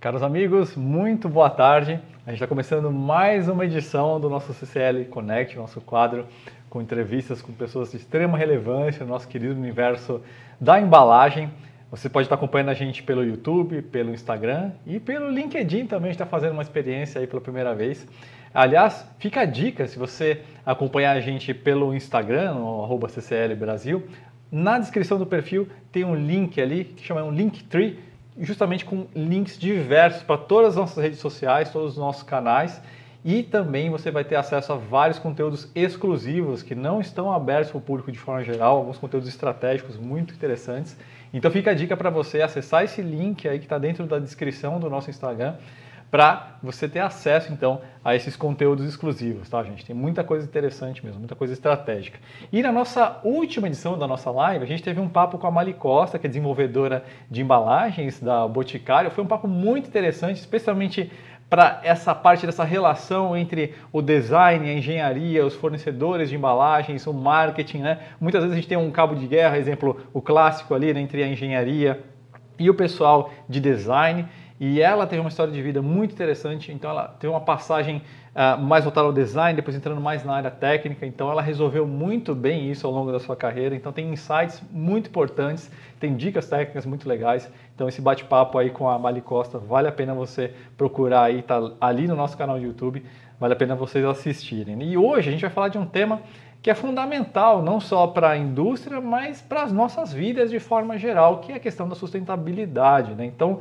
Caros amigos, muito boa tarde. A gente está começando mais uma edição do nosso CCL Connect, nosso quadro com entrevistas com pessoas de extrema relevância no nosso querido universo da embalagem. Você pode estar acompanhando a gente pelo YouTube, pelo Instagram e pelo LinkedIn também. Está fazendo uma experiência aí pela primeira vez. Aliás, fica a dica, se você acompanhar a gente pelo Instagram, no arroba CCL Brasil, na descrição do perfil tem um link ali que chama um Linktree justamente com links diversos para todas as nossas redes sociais, todos os nossos canais. E também você vai ter acesso a vários conteúdos exclusivos que não estão abertos para o público de forma geral, alguns conteúdos estratégicos muito interessantes. Então fica a dica para você acessar esse link aí que está dentro da descrição do nosso Instagram para você ter acesso então a esses conteúdos exclusivos, tá, gente? Tem muita coisa interessante mesmo, muita coisa estratégica. E na nossa última edição da nossa live, a gente teve um papo com a Mali Costa, que é desenvolvedora de embalagens da Boticário. Foi um papo muito interessante, especialmente para essa parte dessa relação entre o design, a engenharia, os fornecedores de embalagens, o marketing, né? Muitas vezes a gente tem um cabo de guerra, exemplo, o clássico ali né, entre a engenharia e o pessoal de design. E ela teve uma história de vida muito interessante, então ela teve uma passagem uh, mais voltada ao design, depois entrando mais na área técnica, então ela resolveu muito bem isso ao longo da sua carreira, então tem insights muito importantes, tem dicas técnicas muito legais, então esse bate-papo aí com a Mali Costa, vale a pena você procurar aí, tá ali no nosso canal de YouTube, vale a pena vocês assistirem. E hoje a gente vai falar de um tema que é fundamental não só para a indústria, mas para as nossas vidas de forma geral, que é a questão da sustentabilidade. Né? Então,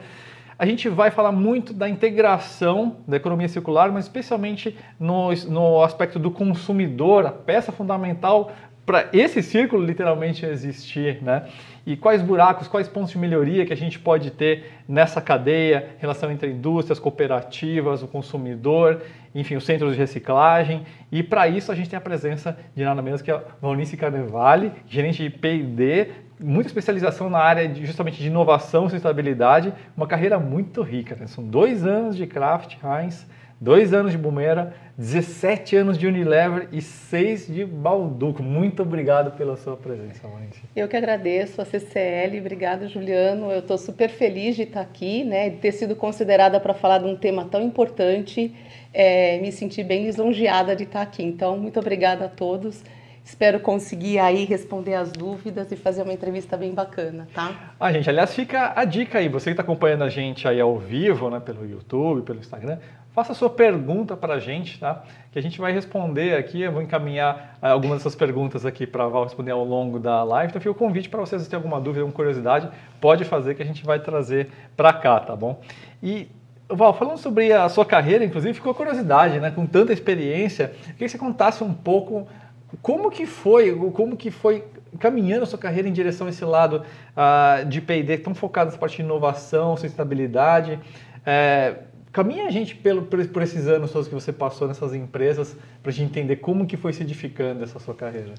a gente vai falar muito da integração da economia circular, mas especialmente no, no aspecto do consumidor, a peça fundamental para esse círculo literalmente existir, né? E quais buracos, quais pontos de melhoria que a gente pode ter nessa cadeia, relação entre indústrias, cooperativas, o consumidor, enfim, os centros de reciclagem. E para isso a gente tem a presença de nada menos que a Valnice Carnevale, gerente de P&D muita especialização na área de, justamente de inovação e sustentabilidade, uma carreira muito rica. Né? São dois anos de Kraft Heinz, dois anos de Bumera, 17 anos de Unilever e seis de Balduco. Muito obrigado pela sua presença, Maurício. Eu que agradeço a CCL, obrigado Juliano. Eu estou super feliz de estar aqui, né, de ter sido considerada para falar de um tema tão importante. É, me senti bem lisonjeada de estar aqui. Então, muito obrigada a todos. Espero conseguir aí responder as dúvidas e fazer uma entrevista bem bacana, tá? Ah, gente, aliás, fica a dica aí. Você que está acompanhando a gente aí ao vivo, né, pelo YouTube, pelo Instagram, faça a sua pergunta para a gente, tá? Que a gente vai responder aqui. Eu vou encaminhar uh, algumas dessas perguntas aqui para a Val responder ao longo da live. Então, fica o convite para vocês, se tem alguma dúvida, alguma curiosidade, pode fazer que a gente vai trazer para cá, tá bom? E Val, falando sobre a sua carreira, inclusive, ficou curiosidade, né? Com tanta experiência, queria que você contasse um pouco como que foi, como que foi caminhando a sua carreira em direção a esse lado uh, de P&D tão focado nessa parte de inovação, sustentabilidade? É, caminha a gente pelo, por, por, esses anos todos que você passou nessas empresas para a gente entender como que foi se edificando essa sua carreira.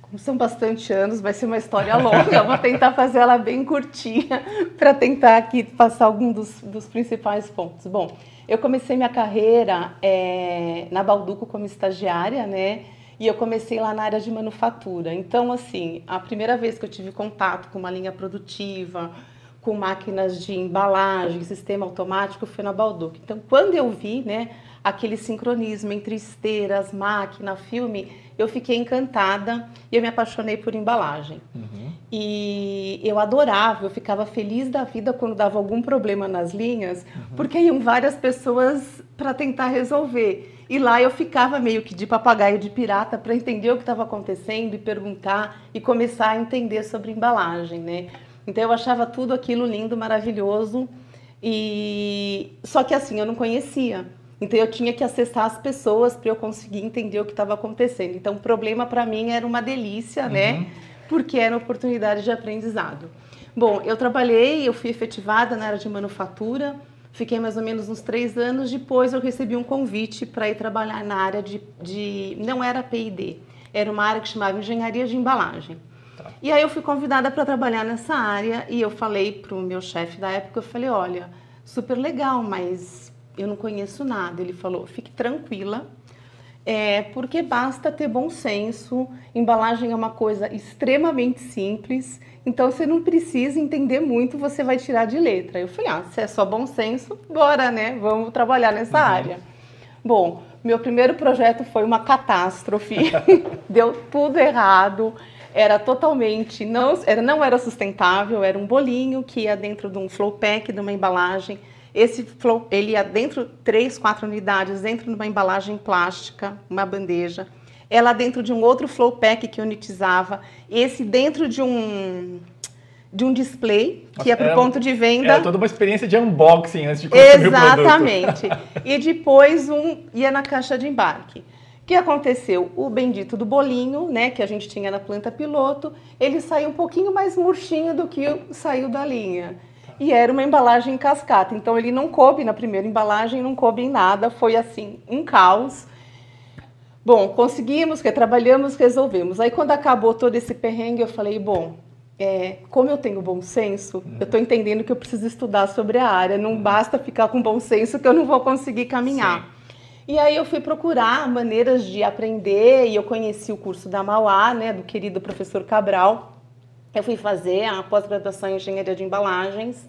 Como são bastante anos, vai ser uma história longa. Eu vou tentar fazer ela bem curtinha para tentar aqui passar algum dos, dos, principais pontos. Bom, eu comecei minha carreira é, na Balduco como estagiária, né? E eu comecei lá na área de manufatura. Então, assim, a primeira vez que eu tive contato com uma linha produtiva, com máquinas de embalagem, sistema automático, foi na Balduco. Então, quando eu vi, né, aquele sincronismo entre esteiras, máquina, filme, eu fiquei encantada e eu me apaixonei por embalagem. Uhum. E eu adorava, eu ficava feliz da vida quando dava algum problema nas linhas, uhum. porque iam várias pessoas para tentar resolver. E lá eu ficava meio que de papagaio de pirata para entender o que estava acontecendo e perguntar e começar a entender sobre embalagem, né? Então eu achava tudo aquilo lindo, maravilhoso. E só que assim, eu não conhecia. Então eu tinha que acessar as pessoas para eu conseguir entender o que estava acontecendo. Então o problema para mim era uma delícia, né? uhum. né? Porque era uma oportunidade de aprendizado. Bom, eu trabalhei, eu fui efetivada na área de manufatura Fiquei mais ou menos uns três anos. Depois eu recebi um convite para ir trabalhar na área de, de. Não era PID, era uma área que chamava Engenharia de Embalagem. Tá. E aí eu fui convidada para trabalhar nessa área e eu falei para o meu chefe da época, eu falei, olha, super legal, mas eu não conheço nada. Ele falou, fique tranquila, É porque basta ter bom senso, embalagem é uma coisa extremamente simples, então você não precisa entender muito, você vai tirar de letra. Eu falei, ah, se é só bom senso, bora, né? Vamos trabalhar nessa uhum. área. Bom, meu primeiro projeto foi uma catástrofe, deu tudo errado, era totalmente, não era, não era sustentável, era um bolinho que ia dentro de um flow pack, de uma embalagem, esse flow, ele ia dentro, três, quatro unidades, dentro de uma embalagem plástica, uma bandeja. Ela dentro de um outro flow pack que unitizava. Esse dentro de um de um display que ia para o ponto de venda. Era toda uma experiência de unboxing antes de consumir Exatamente. e depois um ia na caixa de embarque. O que aconteceu? O bendito do bolinho, né, que a gente tinha na planta piloto, ele saiu um pouquinho mais murchinho do que saiu da linha e era uma embalagem em cascata. Então ele não coube na primeira embalagem, não coube em nada, foi assim, um caos. Bom, conseguimos, trabalhamos, resolvemos. Aí quando acabou todo esse perrengue, eu falei, bom, é, como eu tenho bom senso, eu estou entendendo que eu preciso estudar sobre a área. Não basta ficar com bom senso que eu não vou conseguir caminhar. Sim. E aí eu fui procurar maneiras de aprender e eu conheci o curso da Mauá, né, do querido professor Cabral. Eu fui fazer a pós-graduação em engenharia de embalagens.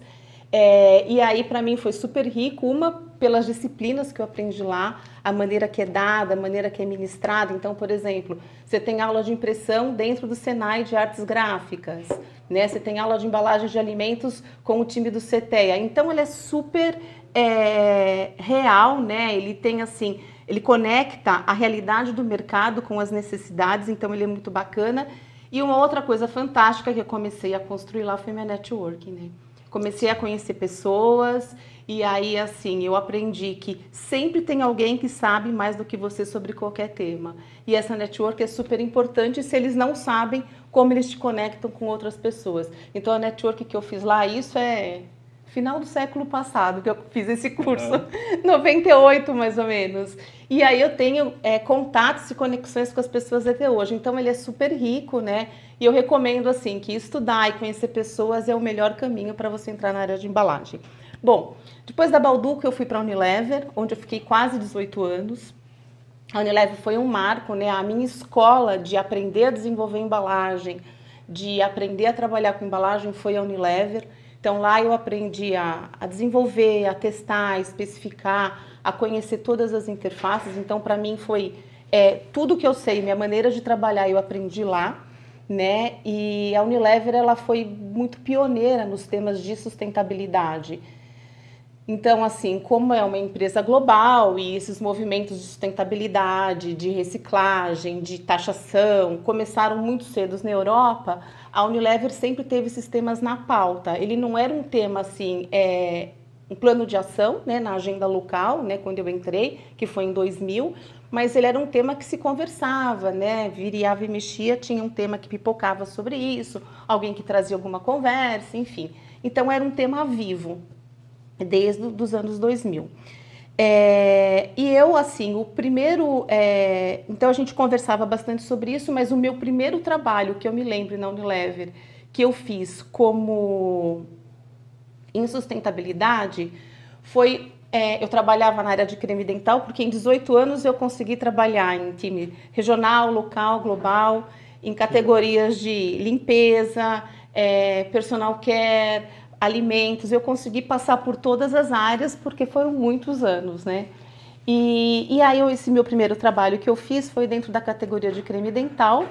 É, e aí, para mim, foi super rico. Uma, pelas disciplinas que eu aprendi lá, a maneira que é dada, a maneira que é ministrada. Então, por exemplo, você tem aula de impressão dentro do Senai de Artes Gráficas. Né? Você tem aula de embalagem de alimentos com o time do CETEA. Então, ele é super é, real, né? Ele tem, assim, ele conecta a realidade do mercado com as necessidades. Então, ele é muito bacana. E uma outra coisa fantástica que eu comecei a construir lá foi minha networking, né? Comecei a conhecer pessoas e aí assim, eu aprendi que sempre tem alguém que sabe mais do que você sobre qualquer tema. E essa network é super importante se eles não sabem como eles te conectam com outras pessoas. Então a network que eu fiz lá, isso é final do século passado que eu fiz esse curso, uhum. 98 mais ou menos. E aí eu tenho é, contatos e conexões com as pessoas até hoje. Então ele é super rico, né? E eu recomendo assim que estudar e conhecer pessoas é o melhor caminho para você entrar na área de embalagem. Bom, depois da Balduco eu fui para a Unilever, onde eu fiquei quase 18 anos. A Unilever foi um marco, né? A minha escola de aprender a desenvolver embalagem, de aprender a trabalhar com embalagem foi a Unilever. Então lá eu aprendi a, a desenvolver, a testar, a especificar, a conhecer todas as interfaces. Então para mim foi é, tudo que eu sei, minha maneira de trabalhar eu aprendi lá, né? E a Unilever ela foi muito pioneira nos temas de sustentabilidade. Então, assim, como é uma empresa global e esses movimentos de sustentabilidade, de reciclagem, de taxação começaram muito cedo na Europa, a Unilever sempre teve esses temas na pauta. Ele não era um tema assim, é, um plano de ação né, na agenda local, né, quando eu entrei, que foi em 2000, mas ele era um tema que se conversava, né, viriava e mexia, tinha um tema que pipocava sobre isso, alguém que trazia alguma conversa, enfim. Então era um tema vivo, desde os anos 2000. É, e eu, assim, o primeiro. É, então a gente conversava bastante sobre isso, mas o meu primeiro trabalho que eu me lembro na Unilever, que eu fiz como em sustentabilidade, foi. É, eu trabalhava na área de creme dental, porque em 18 anos eu consegui trabalhar em time regional, local, global, em categorias de limpeza, é, personal care alimentos, eu consegui passar por todas as áreas porque foram muitos anos, né? E, e aí esse meu primeiro trabalho que eu fiz foi dentro da categoria de creme dental.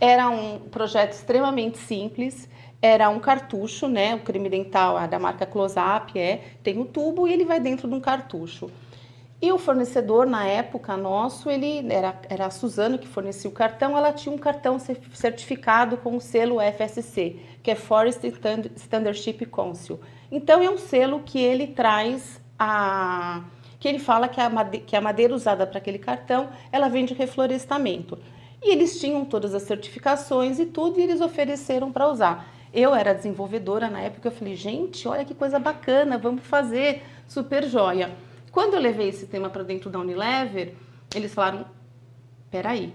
Era um projeto extremamente simples, era um cartucho, né? O creme dental da marca Close-Up é, tem o tubo e ele vai dentro de um cartucho. E o fornecedor, na época nosso, ele era, era a Suzano que fornecia o cartão, ela tinha um cartão certificado com o selo FSC, que é Forest Standardship Council. Então, é um selo que ele traz a... que ele fala que a madeira, que a madeira usada para aquele cartão, ela vem de reflorestamento. E eles tinham todas as certificações e tudo, e eles ofereceram para usar. Eu era desenvolvedora na época, eu falei, gente, olha que coisa bacana, vamos fazer, super joia. Quando eu levei esse tema para dentro da Unilever, eles falaram: peraí,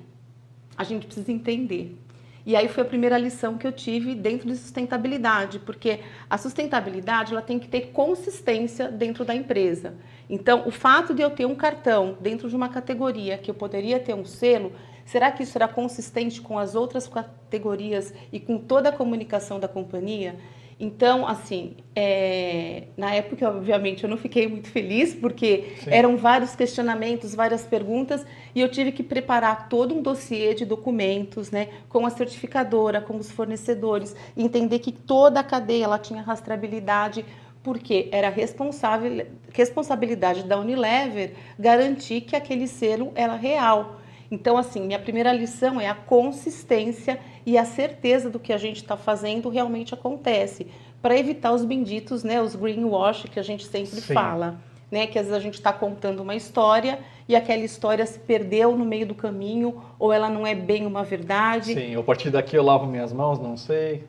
a gente precisa entender. E aí foi a primeira lição que eu tive dentro de sustentabilidade, porque a sustentabilidade ela tem que ter consistência dentro da empresa. Então, o fato de eu ter um cartão dentro de uma categoria que eu poderia ter um selo, será que isso será consistente com as outras categorias e com toda a comunicação da companhia? Então, assim, é, na época, obviamente, eu não fiquei muito feliz, porque Sim. eram vários questionamentos, várias perguntas, e eu tive que preparar todo um dossiê de documentos, né, com a certificadora, com os fornecedores, e entender que toda a cadeia ela tinha rastreabilidade, porque era responsável, responsabilidade da Unilever garantir que aquele selo era real. Então, assim, minha primeira lição é a consistência e a certeza do que a gente está fazendo realmente acontece, para evitar os benditos, né, os greenwash que a gente sempre Sim. fala, né, que às vezes a gente está contando uma história e aquela história se perdeu no meio do caminho ou ela não é bem uma verdade. Sim, a partir daqui eu lavo minhas mãos, não sei,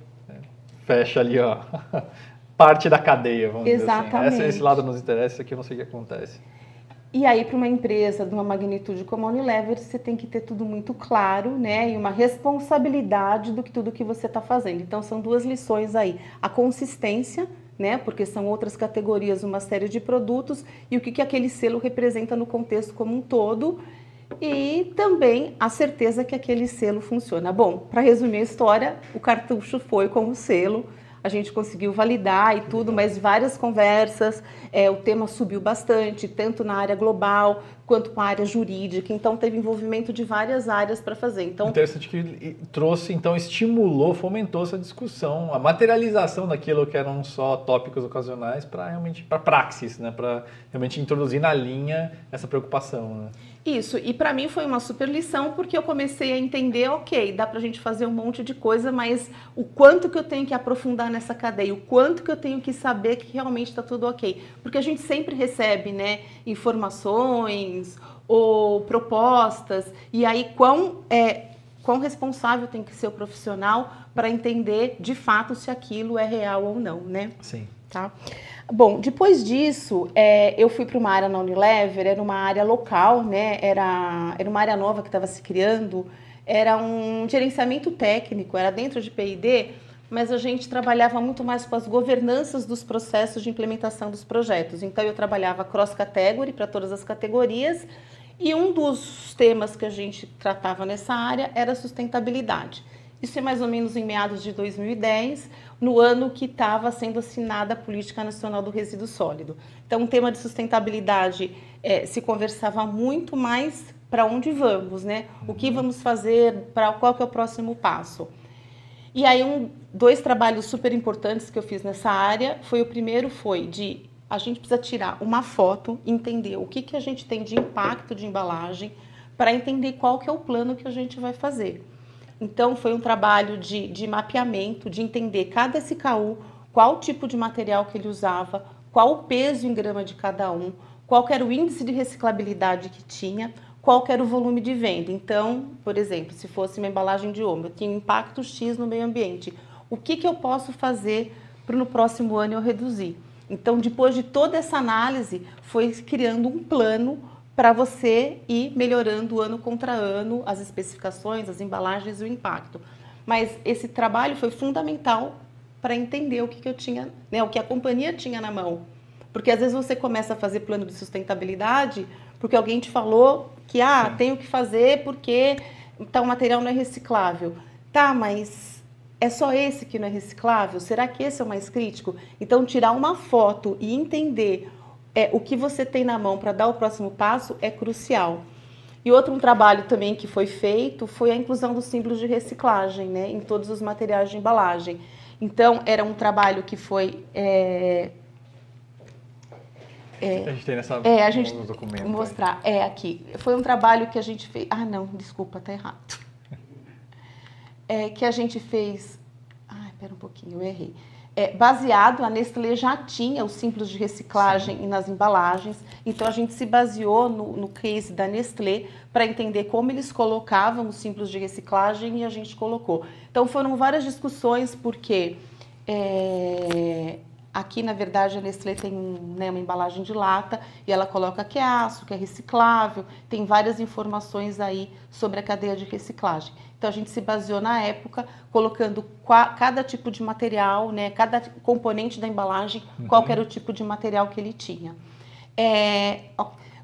fecha ali, ó, parte da cadeia, vamos Exatamente. dizer assim. Esse, esse lado nos interessa, isso aqui eu não sei o que acontece. E aí, para uma empresa de uma magnitude como a Unilever, você tem que ter tudo muito claro, né? E uma responsabilidade do que tudo que você está fazendo. Então, são duas lições aí: a consistência, né? Porque são outras categorias, uma série de produtos, e o que, que aquele selo representa no contexto como um todo. E também a certeza que aquele selo funciona. Bom, para resumir a história, o cartucho foi com o selo a gente conseguiu validar e tudo, mas várias conversas, é, o tema subiu bastante, tanto na área global quanto com a área jurídica, então teve envolvimento de várias áreas para fazer. Então, Interessante que trouxe, então estimulou, fomentou essa discussão, a materialização daquilo que eram só tópicos ocasionais para realmente, para praxis, né? para realmente introduzir na linha essa preocupação. Né? Isso, e para mim foi uma super lição porque eu comecei a entender, ok, dá para a gente fazer um monte de coisa, mas o quanto que eu tenho que aprofundar nessa cadeia, o quanto que eu tenho que saber que realmente está tudo ok. Porque a gente sempre recebe né, informações ou propostas, e aí quão, é, quão responsável tem que ser o profissional para entender de fato se aquilo é real ou não, né? Sim. Tá? Bom, depois disso, é, eu fui para uma área na Unilever, era uma área local, né? Era, era uma área nova que estava se criando, era um gerenciamento técnico, era dentro de P&D, mas a gente trabalhava muito mais com as governanças dos processos de implementação dos projetos. Então, eu trabalhava cross-category para todas as categorias, e um dos temas que a gente tratava nessa área era sustentabilidade. Isso é mais ou menos em meados de 2010, no ano que estava sendo assinada a Política Nacional do Resíduo Sólido. Então, o tema de sustentabilidade é, se conversava muito mais para onde vamos, né? O que vamos fazer, para qual que é o próximo passo. E aí, um, dois trabalhos super importantes que eu fiz nessa área, foi o primeiro foi de a gente precisa tirar uma foto, entender o que, que a gente tem de impacto de embalagem, para entender qual que é o plano que a gente vai fazer. Então, foi um trabalho de, de mapeamento, de entender cada SKU, qual tipo de material que ele usava, qual o peso em grama de cada um, qual era o índice de reciclabilidade que tinha, qual era o volume de venda. Então, por exemplo, se fosse uma embalagem de ombro, tinha um impacto X no meio ambiente. O que, que eu posso fazer para no próximo ano eu reduzir? Então, depois de toda essa análise, foi criando um plano para você ir melhorando ano contra ano as especificações, as embalagens e o impacto. Mas esse trabalho foi fundamental para entender o que, que eu tinha, né, o que a companhia tinha na mão. Porque às vezes você começa a fazer plano de sustentabilidade porque alguém te falou que ah, Sim. tenho que fazer porque tal material não é reciclável. Tá, mas é só esse que não é reciclável? Será que esse é o mais crítico? Então, tirar uma foto e entender é, o que você tem na mão para dar o próximo passo é crucial. E outro um trabalho também que foi feito foi a inclusão dos símbolos de reciclagem né, em todos os materiais de embalagem. Então, era um trabalho que foi. É, é, a gente tem nessa é, a gente documento. Mostrar. Aí. É, aqui. Foi um trabalho que a gente fez. Ah, não, desculpa, tá errado. É, que a gente fez. Ai, pera um pouquinho, eu errei é, baseado, a Nestlé já tinha os símbolos de reciclagem Sim. nas embalagens, então a gente se baseou no, no case da Nestlé para entender como eles colocavam os símbolos de reciclagem e a gente colocou. Então foram várias discussões, porque é, Aqui, na verdade, a Nestlé tem né, uma embalagem de lata e ela coloca que é aço, que é reciclável, tem várias informações aí sobre a cadeia de reciclagem. Então a gente se baseou na época colocando cada tipo de material, né, cada componente da embalagem, uhum. qual era o tipo de material que ele tinha. É,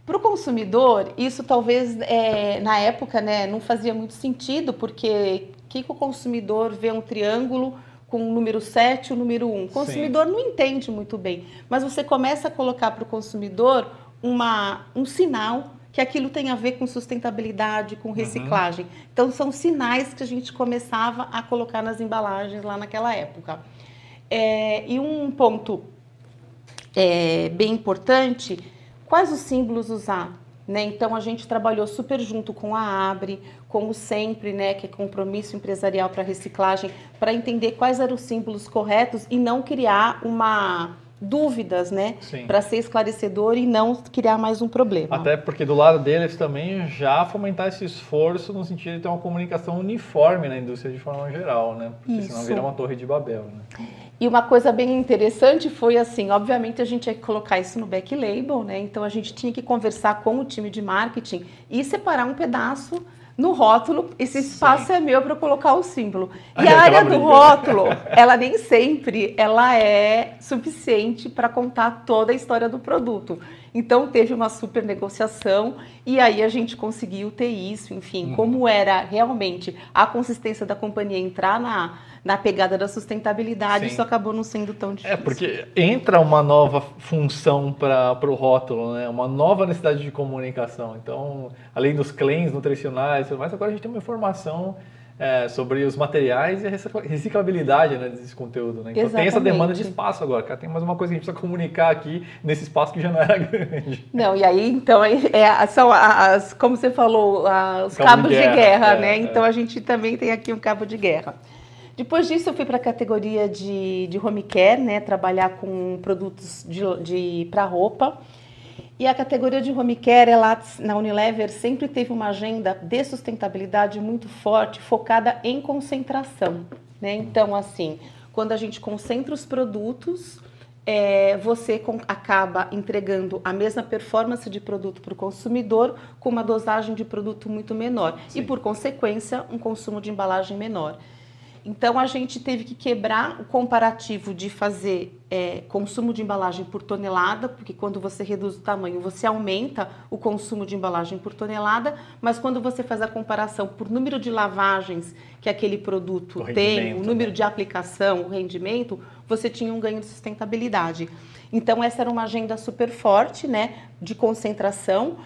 para o consumidor, isso talvez é, na época né, não fazia muito sentido, porque que, que o consumidor vê um triângulo com o número 7 e o número 1. O consumidor Sim. não entende muito bem, mas você começa a colocar para o consumidor uma, um sinal que aquilo tem a ver com sustentabilidade, com reciclagem. Uhum. Então, são sinais que a gente começava a colocar nas embalagens lá naquela época. É, e um ponto é, bem importante, quais os símbolos usar? Né? Então, a gente trabalhou super junto com a Abre, como sempre, né, que é compromisso empresarial para reciclagem, para entender quais eram os símbolos corretos e não criar uma dúvidas, né, para ser esclarecedor e não criar mais um problema. Até porque do lado deles também já fomentar esse esforço no sentido de ter uma comunicação uniforme na indústria de forma geral, né? Porque Isso. senão vira uma torre de Babel, né? E uma coisa bem interessante foi assim, obviamente a gente ia colocar isso no back label, né? Então a gente tinha que conversar com o time de marketing e separar um pedaço no rótulo, esse espaço Sim. é meu para colocar o símbolo. E a área do rótulo, ela nem sempre ela é suficiente para contar toda a história do produto. Então teve uma super negociação e aí a gente conseguiu ter isso, enfim, uhum. como era realmente a consistência da companhia entrar na na pegada da sustentabilidade, Sim. isso acabou não sendo tão é, difícil. É, porque entra uma nova função para o rótulo, né? uma nova necessidade de comunicação. Então, além dos claims nutricionais, mas agora a gente tem uma informação é, sobre os materiais e a reciclabilidade né, desse conteúdo. Né? Então Exatamente. tem essa demanda de espaço agora, cara. Tem mais uma coisa que a gente precisa comunicar aqui nesse espaço que já não era grande. Não, e aí então é, são as, como você falou, os cabo cabos de guerra, de guerra é, né? É. Então a gente também tem aqui um cabo de guerra. Depois disso, eu fui para a categoria de, de home care, né? Trabalhar com produtos de, de para roupa. E a categoria de home care, ela, na Unilever, sempre teve uma agenda de sustentabilidade muito forte, focada em concentração. Né? Então, assim, quando a gente concentra os produtos, é, você com, acaba entregando a mesma performance de produto para o consumidor com uma dosagem de produto muito menor Sim. e, por consequência, um consumo de embalagem menor. Então a gente teve que quebrar o comparativo de fazer é, consumo de embalagem por tonelada, porque quando você reduz o tamanho, você aumenta o consumo de embalagem por tonelada, mas quando você faz a comparação por número de lavagens que aquele produto o tem, o número né? de aplicação, o rendimento, você tinha um ganho de sustentabilidade. Então essa era uma agenda super forte, né, de concentração.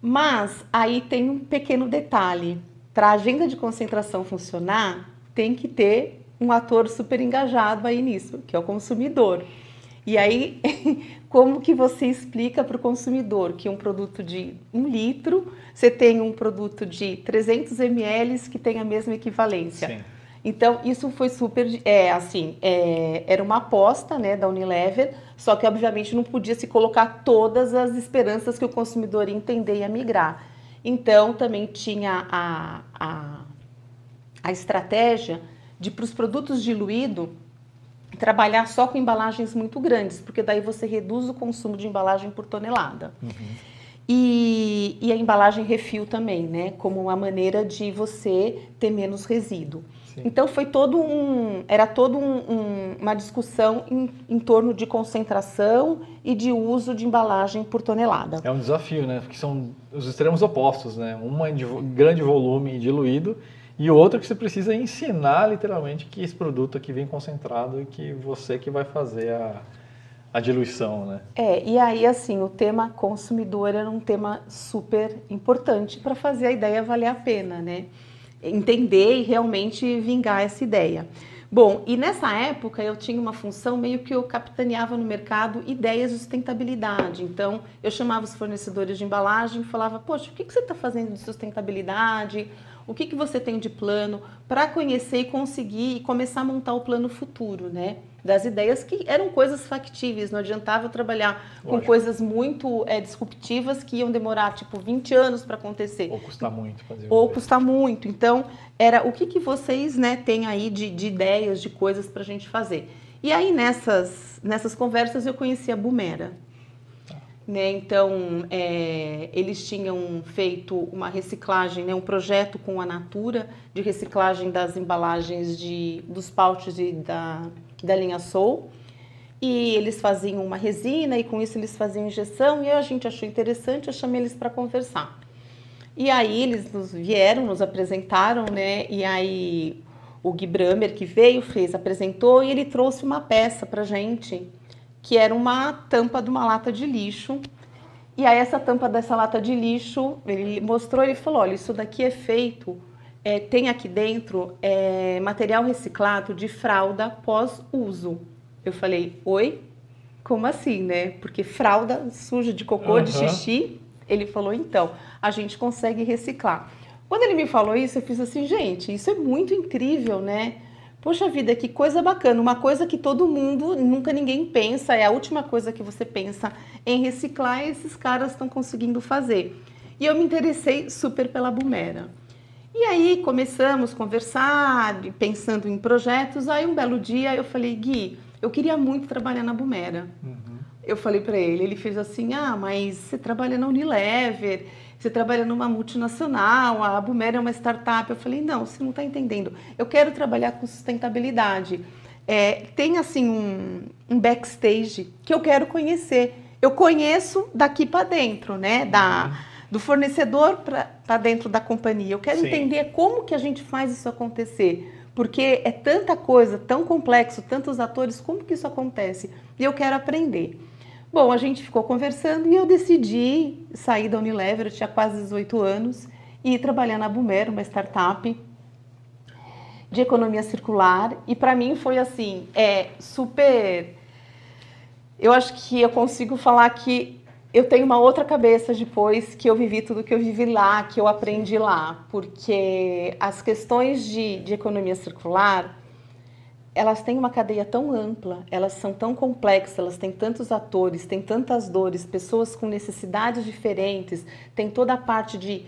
Mas aí tem um pequeno detalhe. Para a agenda de concentração funcionar, tem que ter um ator super engajado aí nisso, que é o consumidor. E aí, como que você explica para o consumidor que um produto de um litro, você tem um produto de 300 ml que tem a mesma equivalência? Sim. Então, isso foi super, é, assim, é, era uma aposta, né, da Unilever, só que, obviamente, não podia se colocar todas as esperanças que o consumidor ia entender e ia migrar. Então, também tinha a, a a estratégia de para os produtos diluídos trabalhar só com embalagens muito grandes, porque daí você reduz o consumo de embalagem por tonelada. Uhum. E, e, a embalagem refil também, né? Como uma maneira de você ter menos resíduo. Sim. Então foi todo um, era todo um, um, uma discussão em, em, torno de concentração e de uso de embalagem por tonelada. É um desafio, né? Porque são os extremos opostos, né? Uma de grande volume diluído e outro que você precisa ensinar literalmente que esse produto aqui vem concentrado e que você que vai fazer a, a diluição, né? É, e aí assim, o tema consumidor era um tema super importante para fazer a ideia valer a pena, né? Entender e realmente vingar essa ideia. Bom, e nessa época eu tinha uma função meio que eu capitaneava no mercado ideias de sustentabilidade. Então, eu chamava os fornecedores de embalagem e falava: Poxa, o que, que você está fazendo de sustentabilidade? O que, que você tem de plano para conhecer e conseguir e começar a montar o plano futuro, né? Das ideias que eram coisas factíveis, não adiantava trabalhar Lógico. com coisas muito é, disruptivas que iam demorar tipo 20 anos para acontecer. Ou custar muito fazer. Ou custar muito. Então, era o que, que vocês né, têm aí de, de ideias, de coisas para a gente fazer. E aí nessas, nessas conversas eu conheci a Bumera. Né? Então, é, eles tinham feito uma reciclagem, né? um projeto com a Natura de reciclagem das embalagens de, dos pouches da, da linha Soul. E eles faziam uma resina e com isso eles faziam injeção e a gente achou interessante, eu chamei eles para conversar. E aí eles nos vieram, nos apresentaram, né? E aí o Gui Bramer que veio, fez, apresentou e ele trouxe uma peça para gente que era uma tampa de uma lata de lixo. E aí essa tampa dessa lata de lixo, ele mostrou, ele falou, olha, isso daqui é feito, é, tem aqui dentro é, material reciclado de fralda pós-uso. Eu falei, oi? Como assim, né? Porque fralda suja de cocô, uhum. de xixi. Ele falou, então, a gente consegue reciclar. Quando ele me falou isso, eu fiz assim, gente, isso é muito incrível, né? Poxa vida, que coisa bacana. Uma coisa que todo mundo, nunca ninguém pensa, é a última coisa que você pensa em reciclar e esses caras estão conseguindo fazer. E eu me interessei super pela Bumera. E aí começamos a conversar, pensando em projetos. Aí um belo dia eu falei, Gui, eu queria muito trabalhar na Bumera. Uhum. Eu falei para ele, ele fez assim, ah, mas você trabalha na Unilever você trabalha numa multinacional, a Bumera é uma startup. Eu falei, não, você não está entendendo. Eu quero trabalhar com sustentabilidade. É, tem assim um, um, backstage que eu quero conhecer. Eu conheço daqui para dentro, né? Da, uhum. do fornecedor para dentro da companhia. Eu quero Sim. entender como que a gente faz isso acontecer. Porque é tanta coisa, tão complexo, tantos atores, como que isso acontece? E eu quero aprender. Bom, a gente ficou conversando e eu decidi sair da Unilever, eu tinha quase 18 anos, e ir trabalhar na Boomer, uma startup de economia circular. E para mim foi assim, é super. Eu acho que eu consigo falar que eu tenho uma outra cabeça depois que eu vivi tudo que eu vivi lá, que eu aprendi lá, porque as questões de, de economia circular elas têm uma cadeia tão ampla, elas são tão complexas, elas têm tantos atores, têm tantas dores, pessoas com necessidades diferentes, tem toda a parte de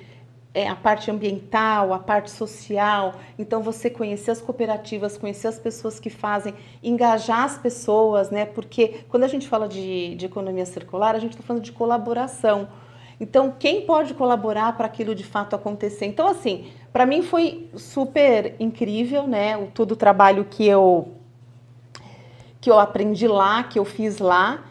é, a parte ambiental, a parte social. Então você conhecer as cooperativas, conhecer as pessoas que fazem, engajar as pessoas, né? Porque quando a gente fala de, de economia circular, a gente está falando de colaboração. Então, quem pode colaborar para aquilo de fato acontecer? Então, assim, para mim foi super incrível, né? Todo o trabalho que eu que eu aprendi lá, que eu fiz lá.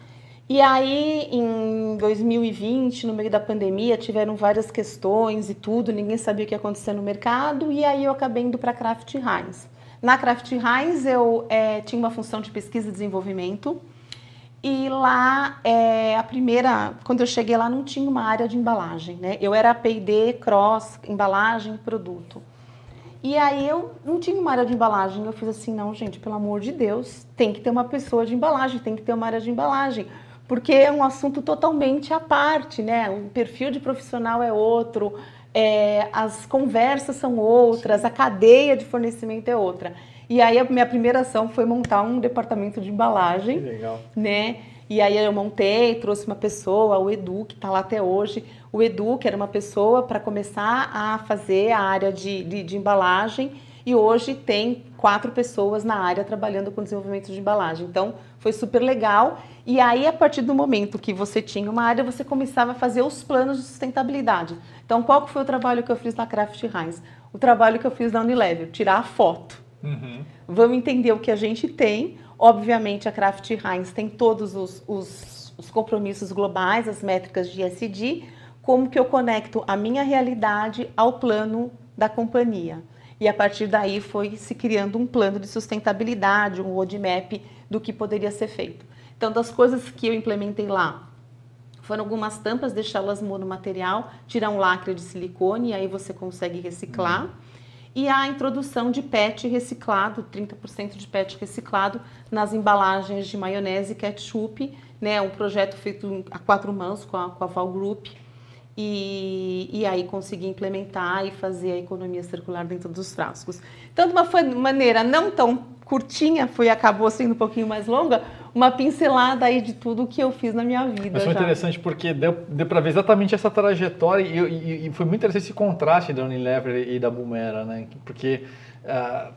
E aí, em 2020, no meio da pandemia, tiveram várias questões e tudo, ninguém sabia o que ia acontecer no mercado, e aí eu acabei indo para a Kraft Heinz. Na Kraft Heinz, eu é, tinha uma função de pesquisa e desenvolvimento, e lá, é, a primeira, quando eu cheguei lá, não tinha uma área de embalagem, né? Eu era P&D, cross, embalagem, produto. E aí eu não tinha uma área de embalagem. Eu fiz assim, não, gente, pelo amor de Deus, tem que ter uma pessoa de embalagem, tem que ter uma área de embalagem. Porque é um assunto totalmente à parte, né? O perfil de profissional é outro, é, as conversas são outras, a cadeia de fornecimento é outra. E aí a minha primeira ação foi montar um departamento de embalagem. Que legal. Né? E aí eu montei, trouxe uma pessoa, o Edu, que está lá até hoje. O Edu, que era uma pessoa para começar a fazer a área de, de, de, embalagem. E hoje tem quatro pessoas na área trabalhando com desenvolvimento de embalagem. Então, foi super legal. E aí, a partir do momento que você tinha uma área, você começava a fazer os planos de sustentabilidade. Então, qual foi o trabalho que eu fiz na Kraft Heinz? O trabalho que eu fiz na Unilever, tirar a foto. Uhum. Vamos entender o que a gente tem. Obviamente, a Kraft Heinz tem todos os, os, os compromissos globais, as métricas de SD, como que eu conecto a minha realidade ao plano da companhia. E a partir daí foi se criando um plano de sustentabilidade, um roadmap do que poderia ser feito. Então, das coisas que eu implementei lá, foram algumas tampas, deixá-las monomaterial, tirar um lacre de silicone, e aí você consegue reciclar. Uhum e a introdução de PET reciclado, 30% de PET reciclado nas embalagens de maionese e ketchup, né, um projeto feito a quatro mãos com a, com a Val Group, e, e aí conseguir implementar e fazer a economia circular dentro dos frascos. Então, de uma maneira não tão curtinha, foi acabou sendo um pouquinho mais longa, uma pincelada aí de tudo que eu fiz na minha vida. Mas foi já. interessante porque deu, deu para ver exatamente essa trajetória e, e, e, foi muito interessante esse contraste da Unilever e da Bumera, né? Porque uh,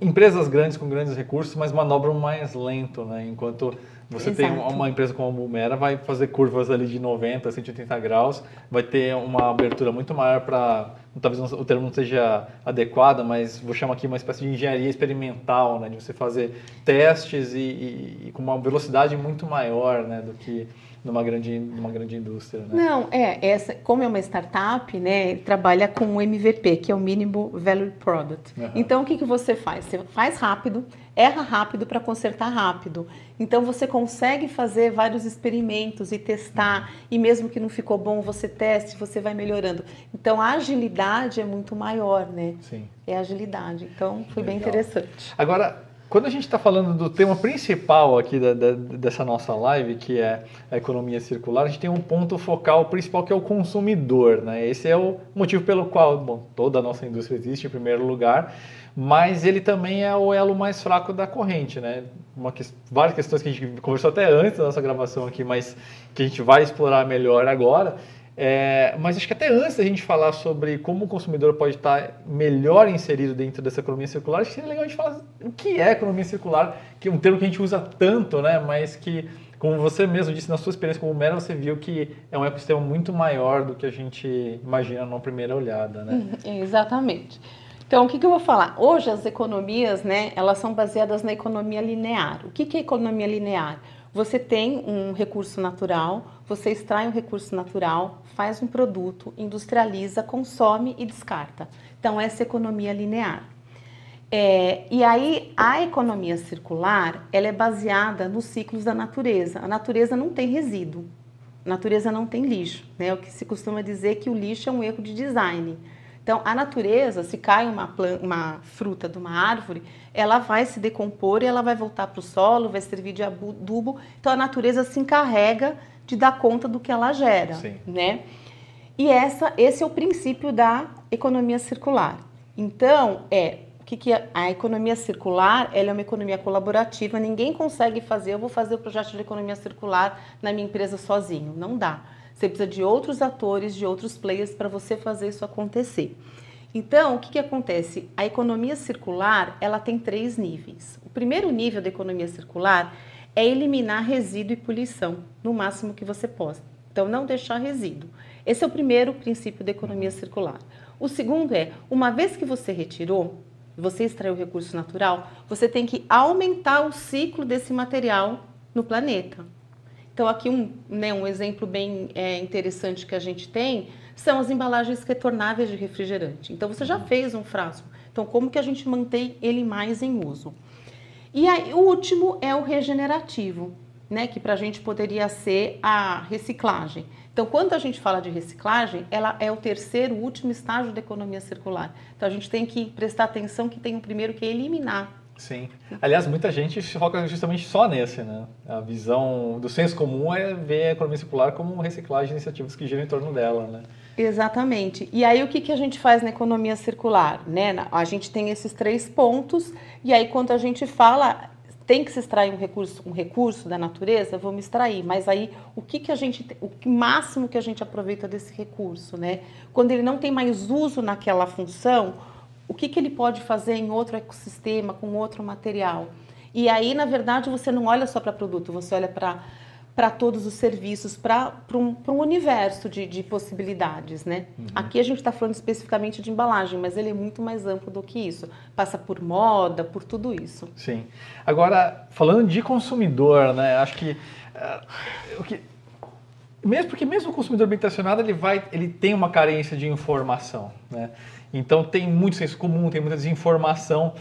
empresas grandes com grandes recursos, mas manobram mais lento, né? Enquanto você Exato. tem uma empresa como a Bumera, vai fazer curvas ali de 90, 180 graus, vai ter uma abertura muito maior para, talvez o termo não seja adequado, mas vou chamar aqui uma espécie de engenharia experimental, né? De você fazer testes e, e, e com uma velocidade muito maior, né? Do que numa grande, numa grande indústria, né? Não, é, essa, como é uma startup, né, ele trabalha com o MVP, que é o Mínimo Value Product. Uhum. Então, o que, que você faz? Você faz rápido, erra rápido para consertar rápido. Então, você consegue fazer vários experimentos e testar, uhum. e mesmo que não ficou bom, você teste, você vai melhorando. Então, a agilidade é muito maior, né? Sim. É agilidade. Então, foi Legal. bem interessante. Agora, quando a gente está falando do tema principal aqui da, da, dessa nossa live, que é a economia circular, a gente tem um ponto focal principal que é o consumidor. Né? Esse é o motivo pelo qual bom, toda a nossa indústria existe, em primeiro lugar, mas ele também é o elo mais fraco da corrente. Né? Uma, várias questões que a gente conversou até antes da nossa gravação aqui, mas que a gente vai explorar melhor agora é, mas acho que até antes da gente falar sobre como o consumidor pode estar melhor inserido dentro dessa economia circular, acho que seria legal a gente falar o que é economia circular, que é um termo que a gente usa tanto, né? Mas que, como você mesmo disse na sua experiência como mera, você viu que é um ecossistema muito maior do que a gente imagina numa primeira olhada, né? Uhum, exatamente. Então, o que, que eu vou falar? Hoje as economias, né, elas são baseadas na economia linear. O que, que é economia linear? Você tem um recurso natural, você extrai um recurso natural, faz um produto, industrializa, consome e descarta. Então, essa economia linear. É, e aí, a economia circular, ela é baseada nos ciclos da natureza. A natureza não tem resíduo, a natureza não tem lixo. Né? O que se costuma dizer que o lixo é um erro de design. Então, a natureza, se cai uma, uma fruta de uma árvore, ela vai se decompor e ela vai voltar para o solo, vai servir de adubo. Então, a natureza se encarrega de dar conta do que ela gera, Sim. né? E essa, esse é o princípio da economia circular. Então, é o que, que é? a economia circular ela é uma economia colaborativa. Ninguém consegue fazer. Eu vou fazer o projeto de economia circular na minha empresa sozinho. Não dá. Você precisa de outros atores, de outros players para você fazer isso acontecer. Então, o que, que acontece? A economia circular ela tem três níveis. O primeiro nível da economia circular é eliminar resíduo e poluição no máximo que você possa. Então, não deixar resíduo. Esse é o primeiro princípio da economia circular. O segundo é, uma vez que você retirou, você extraiu o recurso natural, você tem que aumentar o ciclo desse material no planeta. Então, aqui um, né, um exemplo bem é, interessante que a gente tem são as embalagens retornáveis de refrigerante. Então, você já fez um frasco. Então, como que a gente mantém ele mais em uso? E aí, o último é o regenerativo, né, que para a gente poderia ser a reciclagem. Então, quando a gente fala de reciclagem, ela é o terceiro, último estágio da economia circular. Então, a gente tem que prestar atenção que tem o primeiro que é eliminar Sim. Aliás, muita gente foca justamente só nesse, né? A visão do senso comum é ver a economia circular como reciclagem de iniciativas que giram em torno dela, né? Exatamente. E aí o que, que a gente faz na economia circular? Né? A gente tem esses três pontos, e aí quando a gente fala tem que se extrair um recurso, um recurso da natureza, vamos extrair. Mas aí o que, que a gente, o máximo que a gente aproveita desse recurso, né? Quando ele não tem mais uso naquela função, o que, que ele pode fazer em outro ecossistema, com outro material. E aí, na verdade, você não olha só para produto, você olha para para todos os serviços, para um, um universo de, de possibilidades, né? Uhum. Aqui a gente está falando especificamente de embalagem, mas ele é muito mais amplo do que isso. Passa por moda, por tudo isso. Sim. Agora, falando de consumidor, né? Acho que, uh, o que mesmo porque mesmo o consumidor bem intencionado ele vai, ele tem uma carência de informação, né? Então tem muito senso comum, tem muita desinformação.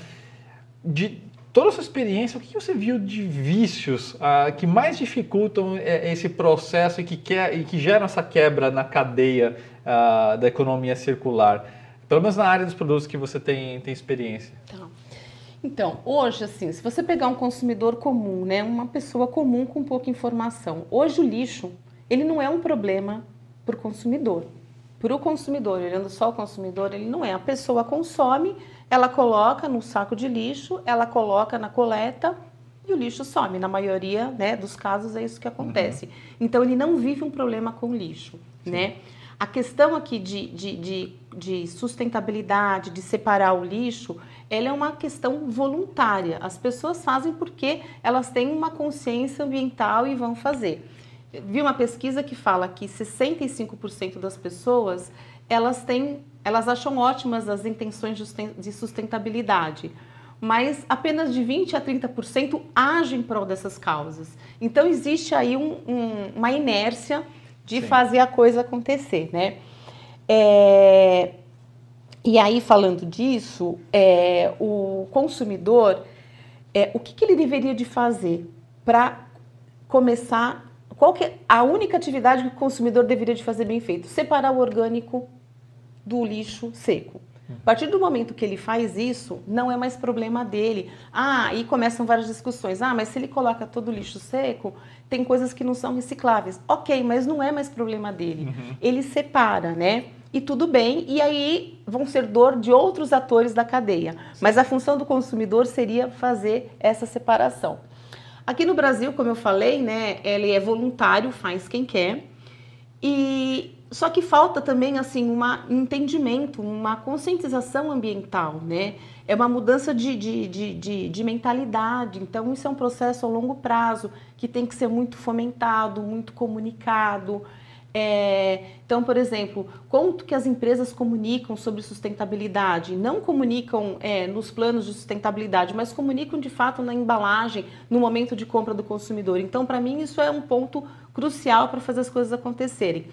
De toda a sua experiência, o que você viu de vícios ah, que mais dificultam é, esse processo e que, quer, e que geram essa quebra na cadeia ah, da economia circular? Pelo menos na área dos produtos que você tem, tem experiência. Tá. Então, hoje, assim, se você pegar um consumidor comum, né, uma pessoa comum com pouca informação, hoje o lixo, ele não é um problema para o consumidor para o consumidor, olhando só o consumidor, ele não é. A pessoa consome, ela coloca no saco de lixo, ela coloca na coleta e o lixo some. Na maioria né, dos casos é isso que acontece. Uhum. Então ele não vive um problema com lixo, Sim. né? A questão aqui de, de, de, de, sustentabilidade, de separar o lixo, ela é uma questão voluntária. As pessoas fazem porque elas têm uma consciência ambiental e vão fazer. Vi uma pesquisa que fala que 65% das pessoas elas têm, elas acham ótimas as intenções de sustentabilidade, mas apenas de 20 a 30% agem em prol dessas causas. Então existe aí um, um, uma inércia de Sim. fazer a coisa acontecer, né? É, e aí, falando disso, é, o consumidor, é, o que, que, ele deveria de fazer para começar, qual que é a única atividade que o consumidor deveria de fazer bem feito? Separar o orgânico do lixo seco. A partir do momento que ele faz isso, não é mais problema dele. Ah, e começam várias discussões. Ah, mas se ele coloca todo o lixo seco, tem coisas que não são recicláveis. Ok, mas não é mais problema dele. Uhum. Ele separa, né? E tudo bem, e aí vão ser dor de outros atores da cadeia. Mas a função do consumidor seria fazer essa separação. Aqui no Brasil, como eu falei, né, ele é voluntário, faz quem quer. E só que falta também assim um entendimento, uma conscientização ambiental, né? É uma mudança de, de, de, de, de mentalidade. Então, isso é um processo a longo prazo que tem que ser muito fomentado, muito comunicado. É, então, por exemplo, quanto que as empresas comunicam sobre sustentabilidade? Não comunicam é, nos planos de sustentabilidade, mas comunicam de fato na embalagem, no momento de compra do consumidor. Então, para mim, isso é um ponto crucial para fazer as coisas acontecerem.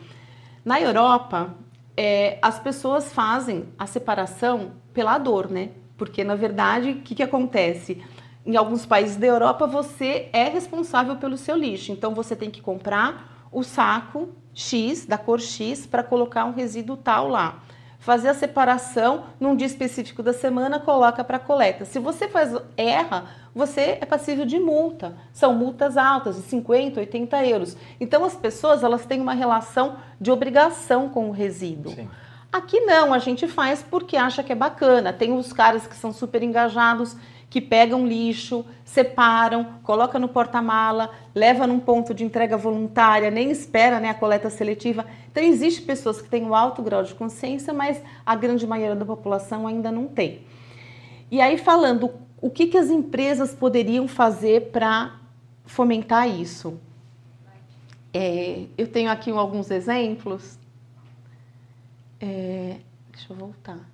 Na Europa, é, as pessoas fazem a separação pela dor, né? Porque, na verdade, o que, que acontece? Em alguns países da Europa, você é responsável pelo seu lixo. Então, você tem que comprar o saco X, da cor X, para colocar um resíduo tal lá. Fazer a separação num dia específico da semana, coloca para coleta. Se você faz erra, você é passível de multa. São multas altas, de 50, 80 euros. Então as pessoas elas têm uma relação de obrigação com o resíduo. Sim. Aqui não, a gente faz porque acha que é bacana. Tem os caras que são super engajados, que pegam lixo, separam, coloca no porta-mala, leva num ponto de entrega voluntária, nem espera né, a coleta seletiva. Então, existe pessoas que têm um alto grau de consciência, mas a grande maioria da população ainda não tem. E aí, falando o que, que as empresas poderiam fazer para fomentar isso? É, eu tenho aqui alguns exemplos. É, deixa eu voltar.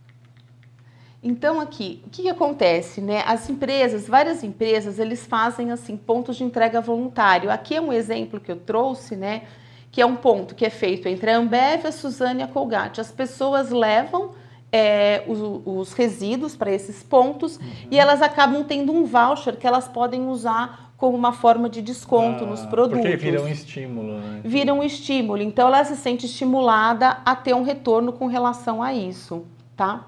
Então aqui, o que, que, acontece, né? As empresas, várias empresas, eles fazem assim pontos de entrega voluntário. Aqui é um exemplo que eu trouxe, né? Que é um ponto que é feito entre a Ambev, a Suzane e a Colgate. As pessoas levam é, os, os, resíduos para esses pontos uhum. e elas acabam tendo um voucher que elas podem usar como uma forma de desconto ah, nos produtos. Porque vira um estímulo, né? Vira um estímulo. Então ela se sente estimulada a ter um retorno com relação a isso, tá?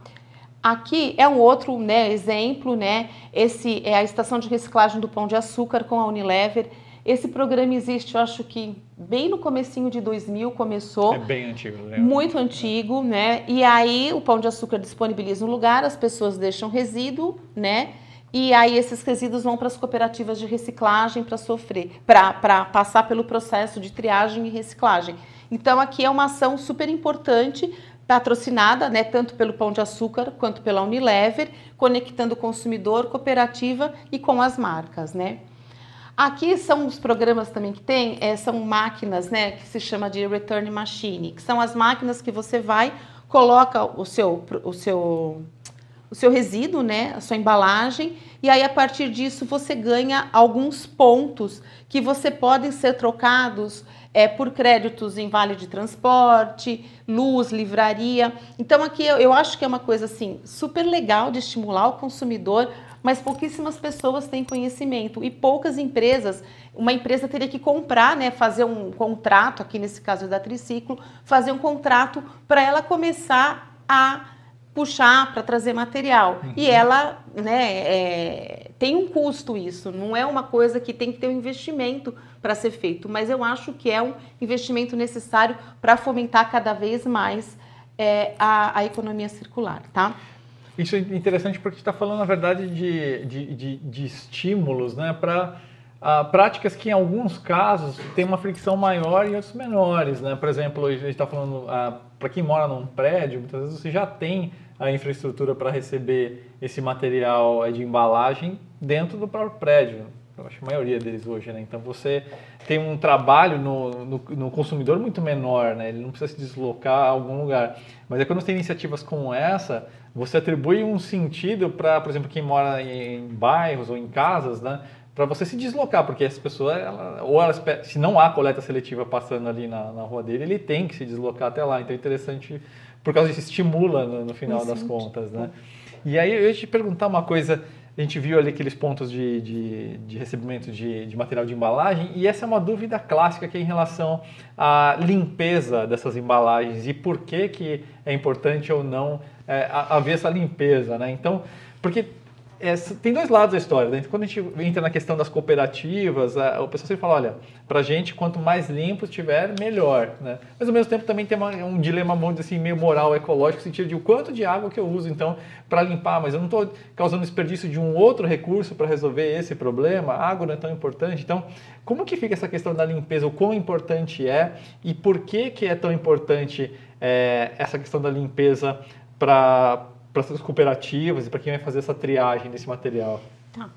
Aqui é um outro né, exemplo, né? Esse é a estação de reciclagem do Pão de Açúcar com a Unilever. Esse programa existe, eu acho que bem no comecinho de 2000 começou. É bem antigo, né? Muito antigo, né? E aí o Pão de Açúcar disponibiliza um lugar, as pessoas deixam resíduo, né? E aí esses resíduos vão para as cooperativas de reciclagem para sofrer, para passar pelo processo de triagem e reciclagem. Então aqui é uma ação super importante patrocinada, né, tanto pelo Pão de Açúcar quanto pela Unilever, conectando o consumidor, cooperativa e com as marcas, né? Aqui são os programas também que tem, é, são máquinas, né, que se chama de return machine, que são as máquinas que você vai, coloca o seu, o seu, o seu resíduo, né, a sua embalagem, e aí a partir disso você ganha alguns pontos que você podem ser trocados é, por créditos em vale de transporte, luz, livraria. Então aqui eu, eu acho que é uma coisa assim super legal de estimular o consumidor, mas pouquíssimas pessoas têm conhecimento e poucas empresas. Uma empresa teria que comprar, né, fazer um contrato, aqui nesse caso da Triciclo, fazer um contrato para ela começar a puxar para trazer material. Uhum. E ela né, é, tem um custo isso, não é uma coisa que tem que ter um investimento para ser feito, mas eu acho que é um investimento necessário para fomentar cada vez mais é, a, a, economia circular, tá? Isso é interessante porque está falando, na verdade, de, de, de, de estímulos né, para ah, práticas que em alguns casos tem uma fricção maior e outros menores, né? Por exemplo, a gente está falando ah, para quem mora num prédio, muitas vezes você já tem a infraestrutura para receber esse material eh, de embalagem dentro do próprio prédio. Eu acho que a maioria deles hoje, né? Então você tem um trabalho no, no, no, consumidor muito menor, né? Ele não precisa se deslocar a algum lugar. Mas é quando você tem iniciativas como essa, você atribui um sentido para, por exemplo, quem mora em bairros ou em casas, né? para você se deslocar, porque essa pessoa, ela, ou ela, se não há coleta seletiva passando ali na, na rua dele, ele tem que se deslocar até lá. Então é interessante, por causa disso, estimula no, no final das contas. Né? E aí eu ia te perguntar uma coisa, gente viu ali aqueles pontos de, de, de recebimento de, de, material de embalagem, e essa é uma dúvida clássica que é em relação à limpeza dessas embalagens e por que, que é importante ou não é, haver essa limpeza. Né? Então, porque é, tem dois lados da história. Né? Quando a gente entra na questão das cooperativas, a, o pessoal sempre fala, olha, para gente, quanto mais limpo estiver, melhor. Né? Mas ao mesmo tempo também tem uma, um dilema muito assim, meio moral, ecológico, no sentido de o quanto de água que eu uso, então, para limpar, mas eu não estou causando desperdício de um outro recurso para resolver esse problema, a água não é tão importante. Então, como que fica essa questão da limpeza, o quão importante é e por que, que é tão importante é, essa questão da limpeza para para as cooperativas e para quem vai fazer essa triagem desse material? Tá.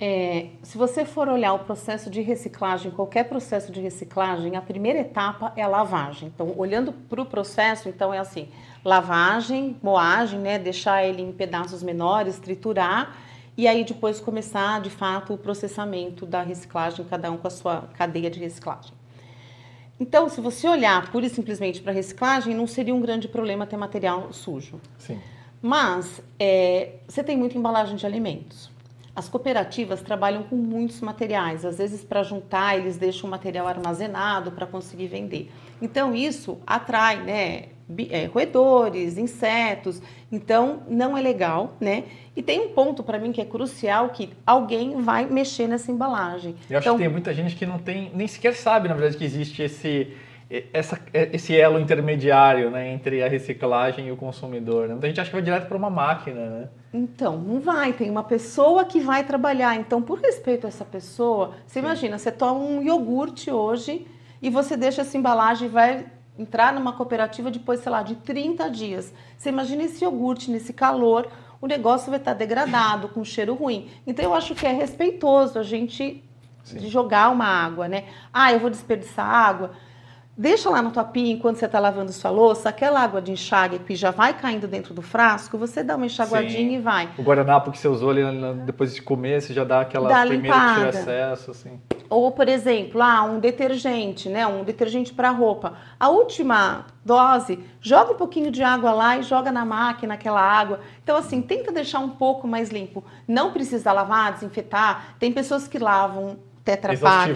É, se você for olhar o processo de reciclagem, qualquer processo de reciclagem, a primeira etapa é a lavagem. Então, olhando para o processo, então é assim: lavagem, moagem, né, deixar ele em pedaços menores, triturar e aí depois começar de fato o processamento da reciclagem, cada um com a sua cadeia de reciclagem. Então, se você olhar pura e simplesmente para reciclagem, não seria um grande problema ter material sujo. Sim. Mas é, você tem muita embalagem de alimentos. As cooperativas trabalham com muitos materiais, às vezes para juntar eles deixam o material armazenado para conseguir vender. Então isso atrai, né, é, roedores, insetos. Então não é legal, né? E tem um ponto para mim que é crucial que alguém vai mexer nessa embalagem. Eu acho então, que tem muita gente que não tem, nem sequer sabe na verdade que existe esse essa, esse elo intermediário né, entre a reciclagem e o consumidor. Né? Muita gente acha que vai direto para uma máquina. Né? Então, não vai. Tem uma pessoa que vai trabalhar. Então, por respeito a essa pessoa, você Sim. imagina, você toma um iogurte hoje e você deixa essa embalagem e vai entrar numa cooperativa depois, sei lá, de 30 dias. Você imagina esse iogurte nesse calor, o negócio vai estar degradado, com cheiro ruim. Então, eu acho que é respeitoso a gente Sim. jogar uma água, né? Ah, eu vou desperdiçar água Deixa lá na tua pia, enquanto você está lavando sua louça, aquela água de enxágue que já vai caindo dentro do frasco, você dá uma enxaguadinha Sim. e vai. O guardanapo que você usou ali depois de comer, você já dá aquela dá primeira limpada. que tira excesso, assim. Ou, por exemplo, ah, um detergente, né? Um detergente para roupa. A última dose, joga um pouquinho de água lá e joga na máquina aquela água. Então, assim, tenta deixar um pouco mais limpo. Não precisa lavar, desinfetar. Tem pessoas que lavam Tetra Pak,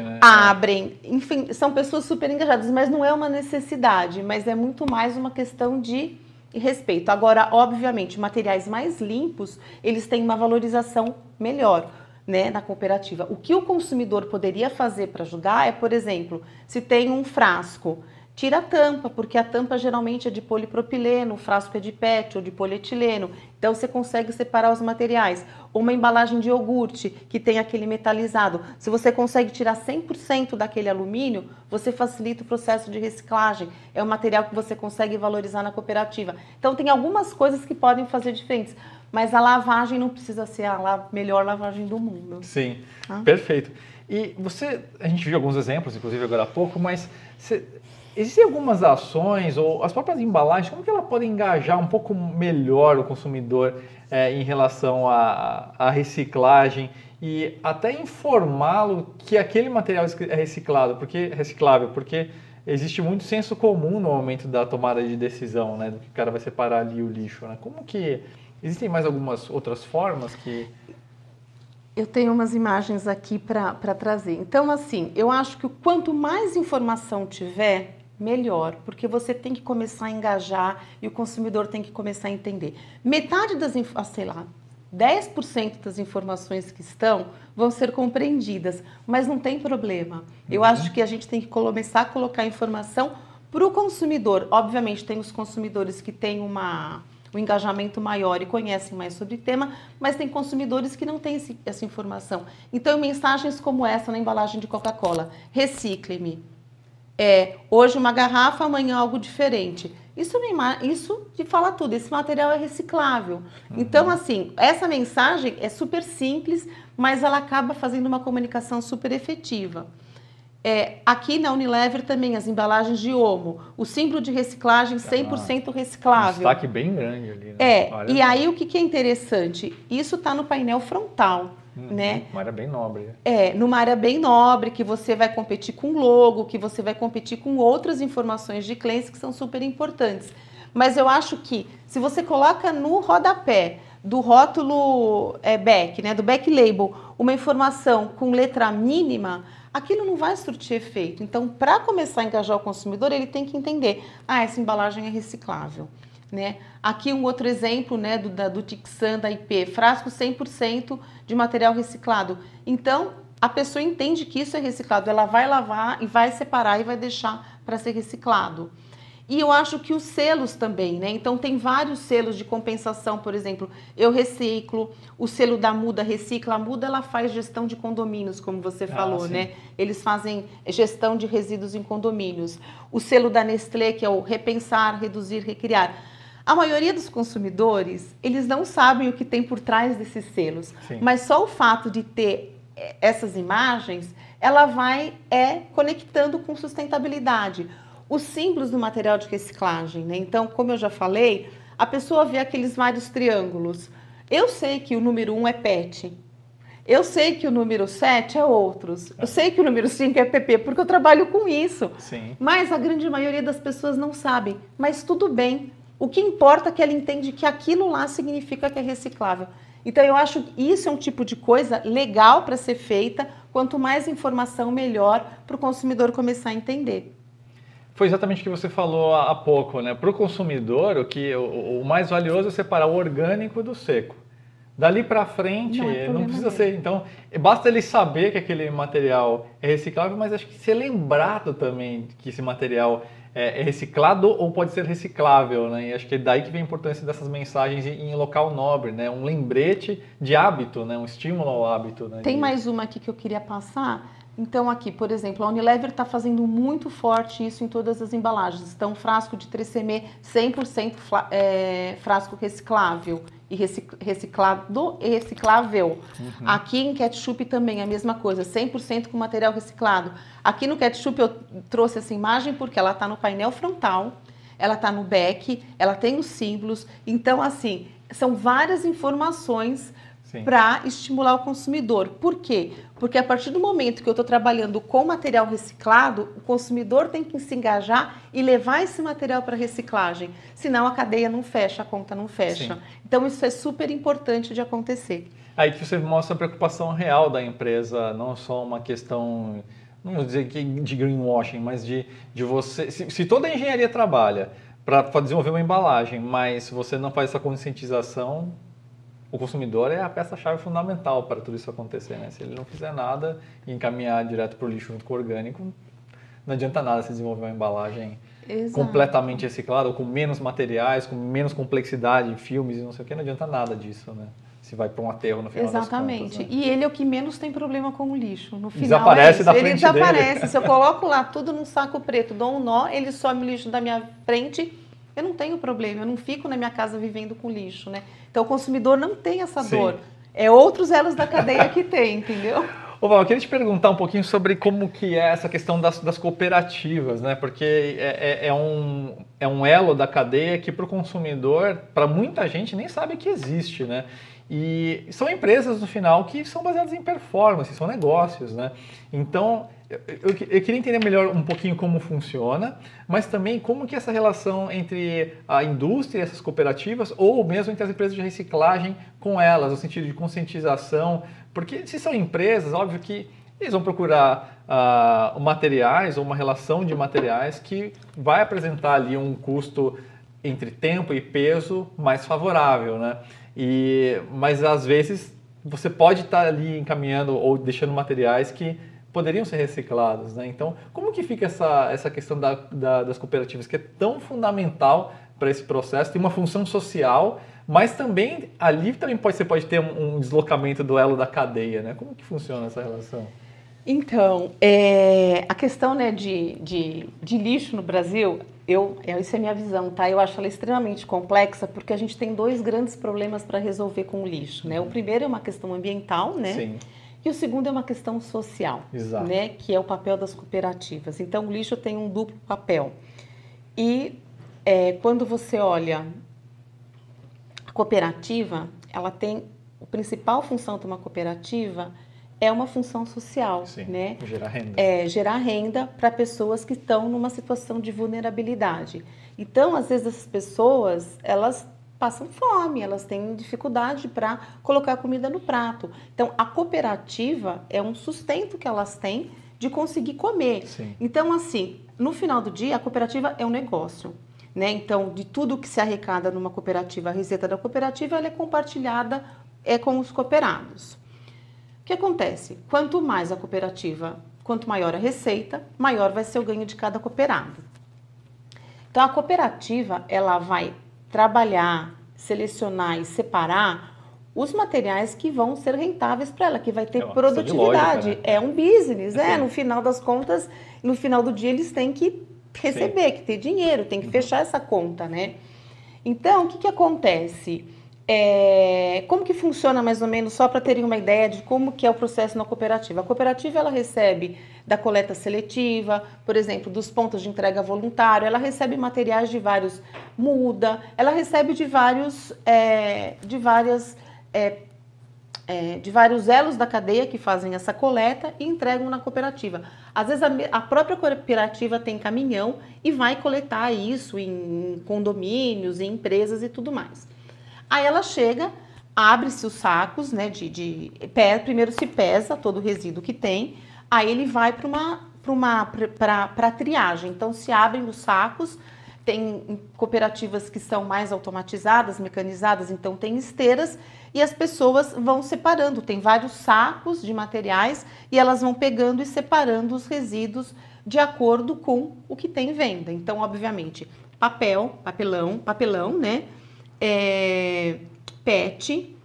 né? abrem, enfim, são pessoas super engajadas, mas não é uma necessidade, mas é muito mais uma questão de respeito. Agora, obviamente, materiais mais limpos, eles têm uma valorização melhor. Né, na cooperativa. O que o consumidor poderia fazer para ajudar é, por exemplo, se tem um frasco Tira a tampa, porque a tampa geralmente é de polipropileno, o frasco é de PET ou de polietileno. Então você consegue separar os materiais. Uma embalagem de iogurte que tem aquele metalizado. Se você consegue tirar 100% daquele alumínio, você facilita o processo de reciclagem. É um material que você consegue valorizar na cooperativa. Então tem algumas coisas que podem fazer diferentes. Mas a lavagem não precisa ser a melhor lavagem do mundo. Sim, ah? perfeito. E você, a gente viu alguns exemplos, inclusive agora há pouco, mas você, Existem algumas ações ou as próprias embalagens, como que ela pode engajar um pouco melhor o consumidor é, em relação à, reciclagem e até informá-lo que aquele material é reciclado, porque reciclável, porque existe muito senso comum no momento da tomada de decisão, né, do que o cara vai separar ali o lixo, né? Como que existem mais algumas outras formas que eu tenho umas imagens aqui para trazer. Então, assim, eu acho que quanto mais informação tiver, melhor, porque você tem que começar a engajar e o consumidor tem que começar a entender. Metade das, ah, sei lá, 10% das informações que estão vão ser compreendidas, mas não tem problema. Eu uhum. acho que a gente tem que começar a colocar informação para o consumidor. Obviamente, tem os consumidores que têm uma, um engajamento maior e conhecem mais sobre o tema, mas tem consumidores que não têm esse, essa informação. Então, mensagens como essa na embalagem de Coca-Cola: recicle-me. É, hoje uma garrafa, amanhã algo diferente. Isso, isso te fala tudo, esse material é reciclável. Uhum. Então, assim, essa mensagem é super simples, mas ela acaba fazendo uma comunicação super efetiva. É, aqui na Unilever também as embalagens de Omo, o símbolo de reciclagem 100% ah, reciclável. Um destaque bem grande ali. Né? É, Olha e aí o que, que é interessante? Isso está no painel frontal. Uhum, né? Uma área bem nobre. É, numa área bem nobre, que você vai competir com logo, que você vai competir com outras informações de clientes que são super importantes. Mas eu acho que se você coloca no rodapé do rótulo é, back, né, do back label, uma informação com letra mínima, aquilo não vai surtir efeito. Então, para começar a engajar o consumidor, ele tem que entender: ah, essa embalagem é reciclável. Né? Aqui um outro exemplo né, do, da, do Tixan, da IP, frasco 100% de material reciclado. Então, a pessoa entende que isso é reciclado, ela vai lavar e vai separar e vai deixar para ser reciclado. E eu acho que os selos também, né? Então tem vários selos de compensação, por exemplo, eu reciclo, o selo da Muda recicla, a Muda ela faz gestão de condomínios, como você ah, falou, sim. né? Eles fazem gestão de resíduos em condomínios. O selo da Nestlé, que é o repensar, reduzir, recriar. A maioria dos consumidores, eles não sabem o que tem por trás desses selos, sim. mas só o fato de ter eh, essas imagens, ela vai é conectando com sustentabilidade os símbolos do material de reciclagem. Né? Então, como eu já falei, a pessoa vê aqueles vários triângulos. Eu sei que o número 1 um é PET. Eu sei que o número 7 é outros. Eu sei que o número 5 é PP, porque eu trabalho com isso. Sim. Mas a grande maioria das pessoas não sabe. Mas tudo bem. O que importa é que ela entende que aquilo lá significa que é reciclável. Então eu acho que isso é um tipo de coisa legal para ser feita. Quanto mais informação, melhor para o consumidor começar a entender foi exatamente o que você falou há pouco, né? Para o consumidor, o que o, o, mais valioso é separar o orgânico do seco. Dali para frente, não, é não precisa dele. ser. Então, basta ele saber que aquele material é reciclável, mas acho que ser lembrado também que esse material é, é reciclado ou pode ser reciclável, né? E acho que é daí que vem a importância dessas mensagens em local nobre, né? Um lembrete de hábito, né? Um estímulo ao hábito. Né? Tem mais uma aqui que eu queria passar então, aqui, por exemplo, a Unilever está fazendo muito forte isso em todas as embalagens. Então, frasco de 3CM 100% é, frasco reciclável e reciclado e reciclável. Uhum. Aqui em ketchup também a mesma coisa, 100% com material reciclado. Aqui no ketchup eu trouxe essa imagem porque ela está no painel frontal, ela está no back, ela tem os símbolos. Então, assim, são várias informações para estimular o consumidor. Por quê? Porque a partir do momento que eu estou trabalhando com material reciclado, o consumidor tem que se engajar e levar esse material para reciclagem. Senão a cadeia não fecha, a conta não fecha. Sim. Então isso é super importante de acontecer. Aí que você mostra a preocupação real da empresa, não só uma questão, não vou dizer de greenwashing, mas de, de você. Se, se toda a engenharia trabalha para desenvolver uma embalagem, mas você não faz essa conscientização, o consumidor é a peça-chave fundamental para tudo isso acontecer. Né? Se ele não fizer nada e encaminhar direto para o lixo junto com o orgânico, não adianta nada se desenvolver uma embalagem Exato. completamente reciclada, ou com menos materiais, com menos complexidade, filmes e não sei o que, não adianta nada disso, né? Se vai para um aterro no final Exatamente. Contas, né? E ele é o que menos tem problema com o lixo. No final desaparece é da frente Ele desaparece. Dele. Se eu coloco lá tudo num saco preto, dou um nó, ele some o lixo da minha frente eu não tenho problema, eu não fico na minha casa vivendo com lixo, né? Então o consumidor não tem essa Sim. dor. É outros elos da cadeia que tem, entendeu? Ô Val, eu queria te perguntar um pouquinho sobre como que é essa questão das, das cooperativas, né? Porque é, é, é, um, é um elo da cadeia que para o consumidor, para muita gente, nem sabe que existe, né? E são empresas, no final, que são baseadas em performance, são negócios, né? Então, eu, eu, eu, queria entender melhor um pouquinho como funciona, mas também como que essa relação entre a indústria e essas cooperativas, ou mesmo entre as empresas de reciclagem com elas, no sentido de conscientização, porque se são empresas, óbvio que eles vão procurar uh, materiais ou uma relação de materiais que vai apresentar ali um custo entre tempo e peso mais favorável, né? E, mas às vezes você pode estar ali encaminhando ou deixando materiais que poderiam ser reciclados. Né? Então, como que fica essa, essa questão da, da, das cooperativas, que é tão fundamental para esse processo, tem uma função social, mas também ali também pode, você pode ter um, um deslocamento do elo da cadeia, né? Como que funciona essa relação? Então, é, a questão né, de, de, de, lixo no Brasil, eu, essa é a minha visão, tá? Eu acho ela extremamente complexa porque a gente tem dois grandes problemas para resolver com o lixo, né? O primeiro é uma questão ambiental, né? Sim. E o segundo é uma questão social, Exato. né? Que é o papel das cooperativas. Então, o lixo tem um duplo papel. E é, quando você olha a cooperativa, ela tem a principal função de uma cooperativa é uma função social, Sim, né? Gerar renda. É, gerar renda para pessoas que estão numa situação de vulnerabilidade. Então, às vezes, essas pessoas, elas passam fome, elas têm dificuldade para colocar comida no prato. Então, a cooperativa é um sustento que elas têm de conseguir comer. Sim. Então, assim, no final do dia, a cooperativa é um negócio. Né? Então, de tudo que se arrecada numa cooperativa, a receita da cooperativa ela é compartilhada é com os cooperados. O que acontece? Quanto mais a cooperativa, quanto maior a receita, maior vai ser o ganho de cada cooperado. Então a cooperativa, ela vai trabalhar, selecionar e separar os materiais que vão ser rentáveis para ela, que vai ter é produtividade. Lógica, né? É um business, é, no final das contas, no final do dia eles têm que receber, Sim. que ter dinheiro, tem que uhum. fechar essa conta, né? Então, o que, que acontece? É, como que funciona mais ou menos, só para terem uma ideia de como que é o processo na cooperativa? A cooperativa ela recebe da coleta seletiva, por exemplo, dos pontos de entrega voluntário, ela recebe materiais de vários muda, ela recebe de vários é, de várias é, é, de vários elos da cadeia que fazem essa coleta e entregam na cooperativa. Às vezes a, a própria cooperativa tem caminhão e vai coletar isso em condomínios, em empresas e tudo mais. Aí ela chega, abre-se os sacos, né? De, de primeiro se pesa todo o resíduo que tem, aí ele vai para uma para uma para triagem. Então se abrem os sacos, tem cooperativas que são mais automatizadas, mecanizadas, então tem esteiras e as pessoas vão separando. Tem vários sacos de materiais e elas vão pegando e separando os resíduos de acordo com o que tem venda. Então, obviamente, papel, papelão, papelão, né? É, PET,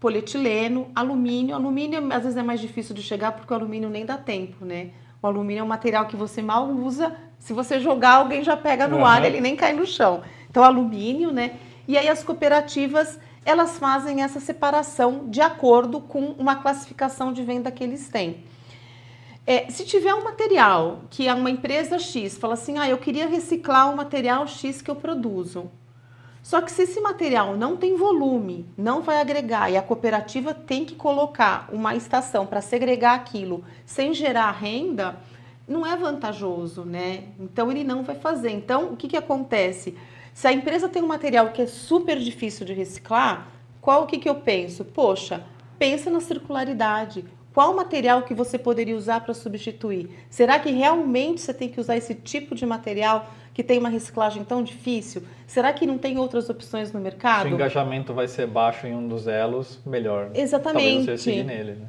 polietileno, alumínio. Alumínio às vezes é mais difícil de chegar porque o alumínio nem dá tempo, né? O alumínio é um material que você mal usa. Se você jogar, alguém já pega no uhum. ar, ele nem cai no chão. Então, alumínio, né? E aí as cooperativas, elas fazem essa separação de acordo com uma classificação de venda que eles têm. É, se tiver um material que uma empresa X fala assim, ah, eu queria reciclar o material X que eu produzo. Só que se esse material não tem volume, não vai agregar e a cooperativa tem que colocar uma estação para segregar aquilo sem gerar renda, não é vantajoso, né? Então ele não vai fazer. Então o que, que acontece? Se a empresa tem um material que é super difícil de reciclar, qual o que, que eu penso? Poxa, pensa na circularidade. Qual material que você poderia usar para substituir? Será que realmente você tem que usar esse tipo de material que tem uma reciclagem tão difícil? Será que não tem outras opções no mercado? Se o engajamento vai ser baixo em um dos elos, melhor. Exatamente. Talvez você seguir nele. Né?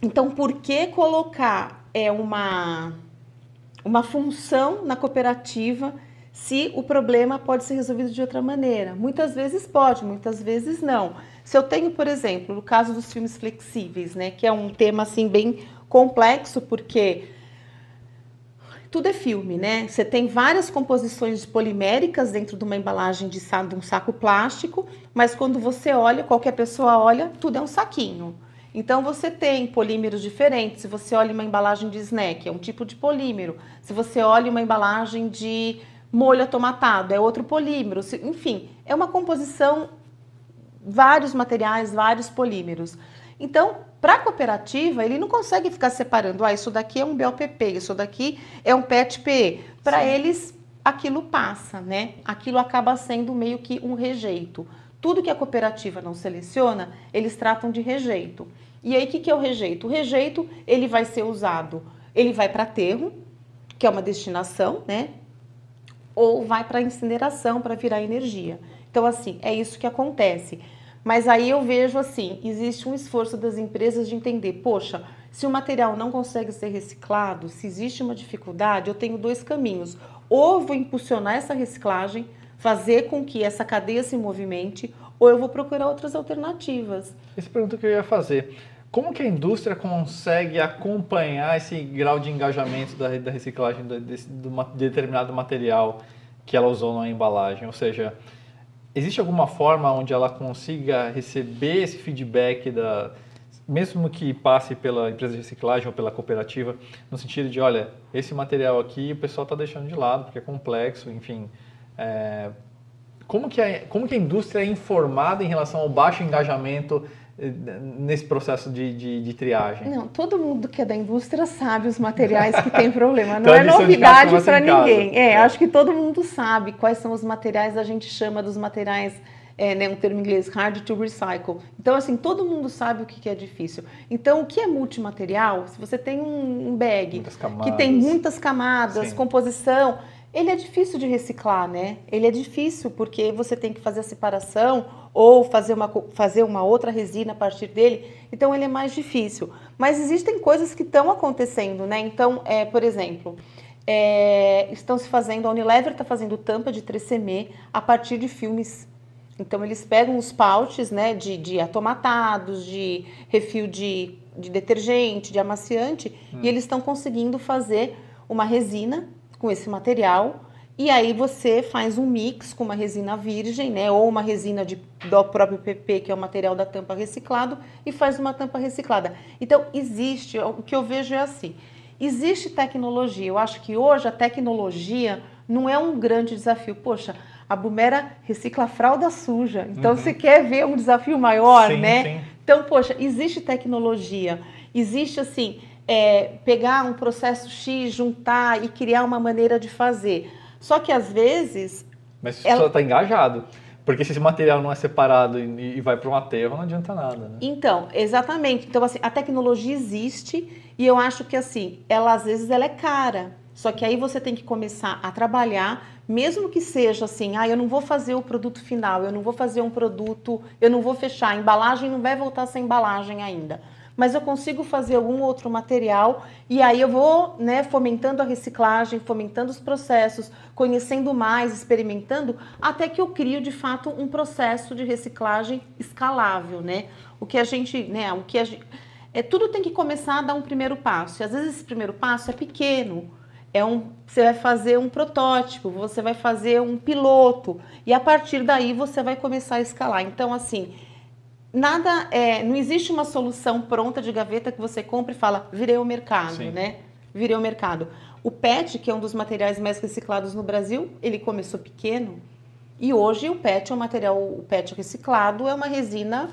Então, por que colocar é uma, uma função na cooperativa se o problema pode ser resolvido de outra maneira? Muitas vezes pode, muitas vezes não. Se eu tenho, por exemplo, no caso dos filmes flexíveis, né, que é um tema assim bem complexo, porque tudo é filme, né? Você tem várias composições poliméricas dentro de uma embalagem de, de um saco plástico, mas quando você olha, qualquer pessoa olha, tudo é um saquinho. Então você tem polímeros diferentes. Se você olha uma embalagem de snack, é um tipo de polímero. Se você olha uma embalagem de molho atomatado, é outro polímero. Enfim, é uma composição, vários materiais, vários polímeros. Então, para a cooperativa, ele não consegue ficar separando, ah, isso daqui é um BOPP, isso daqui é um PET-PE. Para eles, aquilo passa, né? Aquilo acaba sendo meio que um rejeito. Tudo que a cooperativa não seleciona, eles tratam de rejeito. E aí, o que, que é o rejeito? O rejeito, ele vai ser usado, ele vai para aterro, que é uma destinação, né? Ou vai para incineração, para virar energia. Então, assim, é isso que acontece. Mas aí eu vejo assim, existe um esforço das empresas de entender, poxa, se o material não consegue ser reciclado, se existe uma dificuldade, eu tenho dois caminhos. Ou vou impulsionar essa reciclagem, fazer com que essa cadeia se movimente ou eu vou procurar outras alternativas. Essa pergunta que eu ia fazer. Como que a indústria consegue acompanhar esse grau de engajamento da, da reciclagem de, de, de, determinado material que ela usou na embalagem? Ou seja, existe alguma forma onde ela consiga receber esse feedback da mesmo que passe pela empresa de reciclagem ou pela cooperativa, no sentido de, olha, esse material aqui o pessoal está deixando de lado porque é complexo, enfim. É, como, que a, como que a indústria é informada em relação ao baixo engajamento nesse processo de, de, de, triagem? Não, todo mundo que é da indústria sabe os materiais que tem problema. Não é novidade para ninguém. É, é, acho que todo mundo sabe quais são os materiais, a gente chama dos materiais é, né, um termo em inglês, hard to recycle. Então, assim, todo mundo sabe o que é difícil. Então, o que é multimaterial? Se você tem um bag que tem muitas camadas, Sim. composição, ele é difícil de reciclar, né? Ele é difícil porque você tem que fazer a separação ou fazer uma, fazer uma outra resina a partir dele. Então, ele é mais difícil. Mas existem coisas que estão acontecendo, né? Então, é, por exemplo, é, estão se fazendo, a Unilever está fazendo tampa de 3CM a partir de filmes então eles pegam os pouches né, de, de atomatados, de refil de, de detergente, de amaciante, hum. e eles estão conseguindo fazer uma resina com esse material. E aí você faz um mix com uma resina virgem, né, ou uma resina de, do próprio PP, que é o material da tampa reciclado, e faz uma tampa reciclada. Então existe, o que eu vejo é assim, existe tecnologia. Eu acho que hoje a tecnologia não é um grande desafio. Poxa, a Bumera recicla fralda suja. Então, uhum. você quer ver um desafio maior, sim, né? Sim. Então, poxa, existe tecnologia, existe assim, é, pegar um processo X, juntar e criar uma maneira de fazer. Só que às vezes. Mas se ela está engajado. Porque se esse material não é separado e, e vai para um aterro, não adianta nada, né? Então, exatamente. Então, assim, a tecnologia existe e eu acho que, assim, ela às vezes ela é cara. Só que aí você tem que começar a trabalhar mesmo que seja assim, ah, eu não vou fazer o produto final, eu não vou fazer um produto, eu não vou fechar, a embalagem não vai voltar sem embalagem ainda. Mas eu consigo fazer algum outro material e aí eu vou né, fomentando a reciclagem, fomentando os processos, conhecendo mais, experimentando, até que eu crio de fato um processo de reciclagem escalável, né? O que a gente, né, o que a gente, é, tudo tem que começar a dar um primeiro passo. E às vezes esse primeiro passo é pequeno, é um, você vai fazer um protótipo, você vai fazer um piloto e a partir daí você vai começar a escalar. Então, assim, nada, é, não existe uma solução pronta de gaveta que você compra e fala, virei o mercado, Sim. né? Virei o mercado. O PET, que é um dos materiais mais reciclados no Brasil, ele começou pequeno e hoje o PET é um material, o PET reciclado é uma resina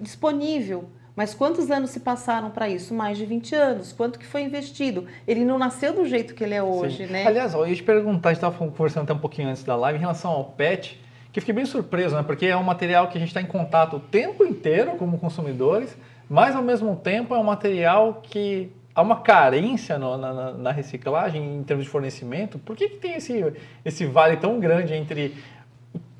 disponível. Mas quantos anos se passaram para isso? Mais de 20 anos. Quanto que foi investido? Ele não nasceu do jeito que ele é hoje, Sim. né? Aliás, eu ia te perguntar, a gente estava conversando até um pouquinho antes da live, em relação ao PET, que fiquei bem surpreso, né? Porque é um material que a gente está em contato o tempo inteiro como consumidores, mas ao mesmo tempo é um material que há uma carência no, na, na, reciclagem em termos de fornecimento. Por que, que tem esse, esse vale tão grande entre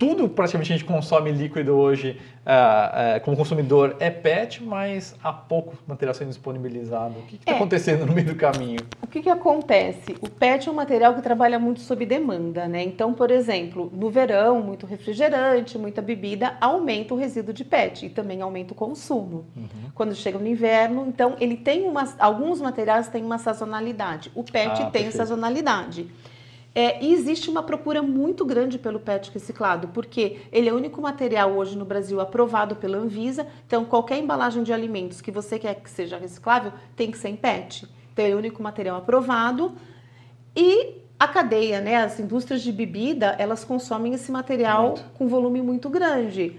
tudo praticamente a gente consome líquido hoje uh, uh, como consumidor é PET, mas há pouco material sendo disponibilizado. O que está é. acontecendo no meio do caminho? O que, que acontece? O PET é um material que trabalha muito sob demanda, né? Então, por exemplo, no verão, muito refrigerante, muita bebida, aumenta o resíduo de PET e também aumenta o consumo. Uhum. Quando chega no inverno, então ele tem uma, alguns materiais têm uma sazonalidade. O PET ah, tem perfeito. sazonalidade. É, e existe uma procura muito grande pelo PET reciclado, porque ele é o único material hoje no Brasil aprovado pela Anvisa. Então, qualquer embalagem de alimentos que você quer que seja reciclável tem que ser em PET. Então, ele é o único material aprovado. E a cadeia, né, as indústrias de bebida, elas consomem esse material muito. com volume muito grande.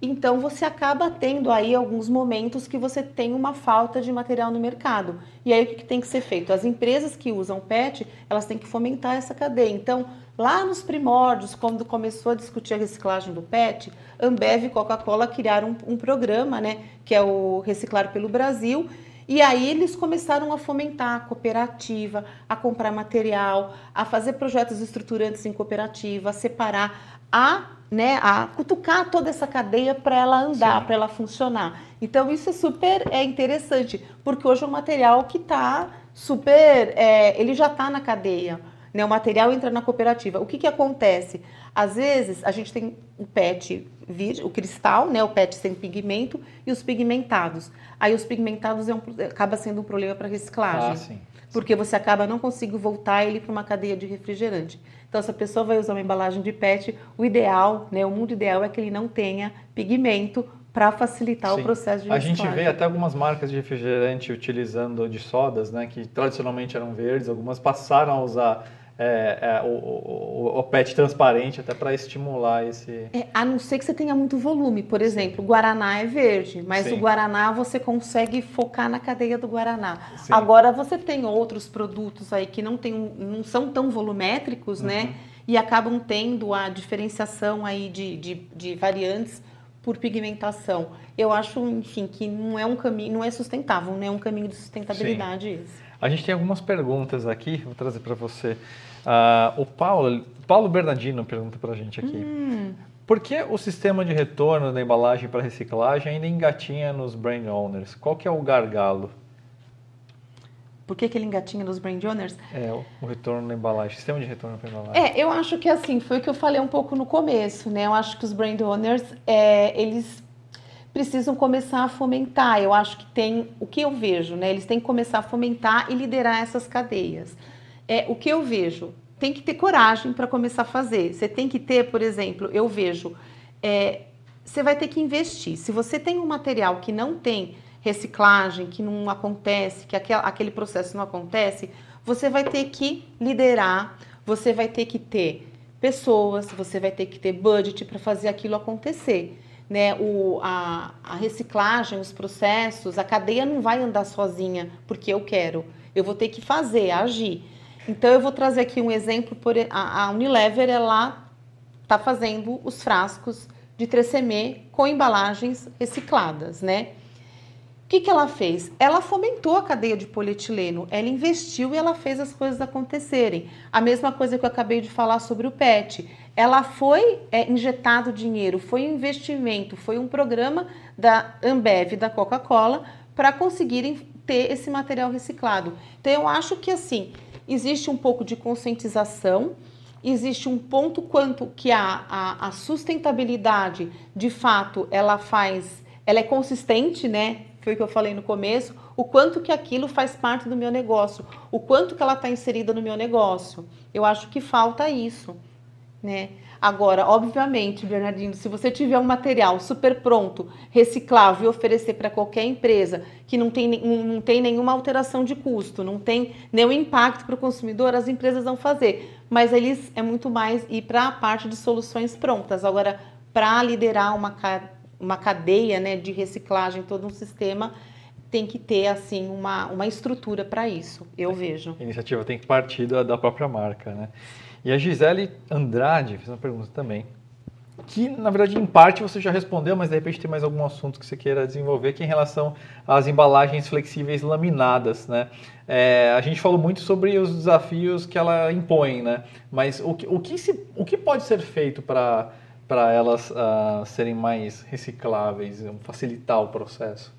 Então você acaba tendo aí alguns momentos que você tem uma falta de material no mercado. E aí o que tem que ser feito? As empresas que usam PET, elas têm que fomentar essa cadeia. Então, lá nos primórdios, quando começou a discutir a reciclagem do PET, Ambev e Coca-Cola criaram um, um programa, né, que é o Reciclar pelo Brasil, e aí eles começaram a fomentar a cooperativa, a comprar material, a fazer projetos estruturantes em cooperativa, a separar, a né, a cutucar toda essa cadeia para ela andar, para ela funcionar. Então isso é super é interessante, porque hoje é um material que está super, é, ele já está na cadeia. né? O material entra na cooperativa. O que, que acontece? Às vezes a gente tem o PET o cristal, né? O PET sem pigmento e os pigmentados. Aí os pigmentados é um, acaba sendo um problema para reciclagem. Ah, sim. Porque você acaba não conseguindo voltar ele para uma cadeia de refrigerante. Então, se a pessoa vai usar uma embalagem de PET, o ideal, né, o mundo ideal é que ele não tenha pigmento para facilitar Sim. o processo de reciclagem. A gente vê até algumas marcas de refrigerante utilizando de sodas, né, que tradicionalmente eram verdes, algumas passaram a usar é, é, o, o, o, PET transparente até para estimular esse. É, a não ser que você tenha muito volume. Por exemplo, o Guaraná é verde, mas Sim. o Guaraná você consegue focar na cadeia do Guaraná. Sim. Agora você tem outros produtos aí que não, tem, não são tão volumétricos, né, uhum. né? E acabam tendo a diferenciação aí de, de, de variantes por pigmentação. Eu acho, enfim, que não é um caminho, não é sustentável, não é um caminho de sustentabilidade Sim. esse. A gente tem algumas perguntas aqui, vou trazer para você. Uh, o Paulo, Paulo Bernardino pergunta para a gente aqui. Hum. Por que o sistema de retorno da embalagem para reciclagem ainda engatinha nos brand owners? Qual que é o gargalo? Por que, que ele engatinha nos brand owners? É, o retorno da embalagem, sistema de retorno para embalagem. É, eu acho que assim, foi o que eu falei um pouco no começo, né? Eu acho que os brand owners, é, eles precisam começar a fomentar. Eu acho que tem, o que eu vejo, né? Eles têm que começar a fomentar e liderar essas cadeias. É, o que eu vejo, tem que ter coragem para começar a fazer. Você tem que ter, por exemplo, eu vejo, é, você vai ter que investir. Se você tem um material que não tem reciclagem, que não acontece, que aquele processo não acontece, você vai ter que liderar, você vai ter que ter pessoas, você vai ter que ter budget para fazer aquilo acontecer né, o, a, a reciclagem, os processos, a cadeia não vai andar sozinha porque eu quero. Eu vou ter que fazer, agir. Então eu vou trazer aqui um exemplo por a, a Unilever ela está fazendo os frascos de 3M com embalagens recicladas, né? O que, que ela fez? Ela fomentou a cadeia de polietileno, ela investiu e ela fez as coisas acontecerem. A mesma coisa que eu acabei de falar sobre o PET. Ela foi é, injetado dinheiro, foi um investimento, foi um programa da Ambev, da Coca-Cola, para conseguirem ter esse material reciclado. Então eu acho que assim, existe um pouco de conscientização, existe um ponto quanto que a, a, a sustentabilidade, de fato, ela faz, ela é consistente, né? foi o que eu falei no começo, o quanto que aquilo faz parte do meu negócio, o quanto que ela está inserida no meu negócio. Eu acho que falta isso, né? Agora, obviamente, Bernardino, se você tiver um material super pronto, reciclável e oferecer para qualquer empresa que não tem, não tem nenhuma alteração de custo, não tem nenhum impacto para o consumidor, as empresas vão fazer. Mas eles é muito mais ir para a parte de soluções prontas. Agora, para liderar uma uma cadeia né, de reciclagem, todo um sistema, tem que ter assim uma, uma estrutura para isso, eu vejo. A iniciativa tem que partir da, da própria marca. Né? E a Gisele Andrade fez uma pergunta também, que na verdade em parte você já respondeu, mas de repente tem mais algum assunto que você queira desenvolver, que é em relação às embalagens flexíveis laminadas, né? É, a gente falou muito sobre os desafios que ela impõe, né? Mas o que, o que, se, o que pode ser feito para para elas uh, serem mais recicláveis, facilitar o processo?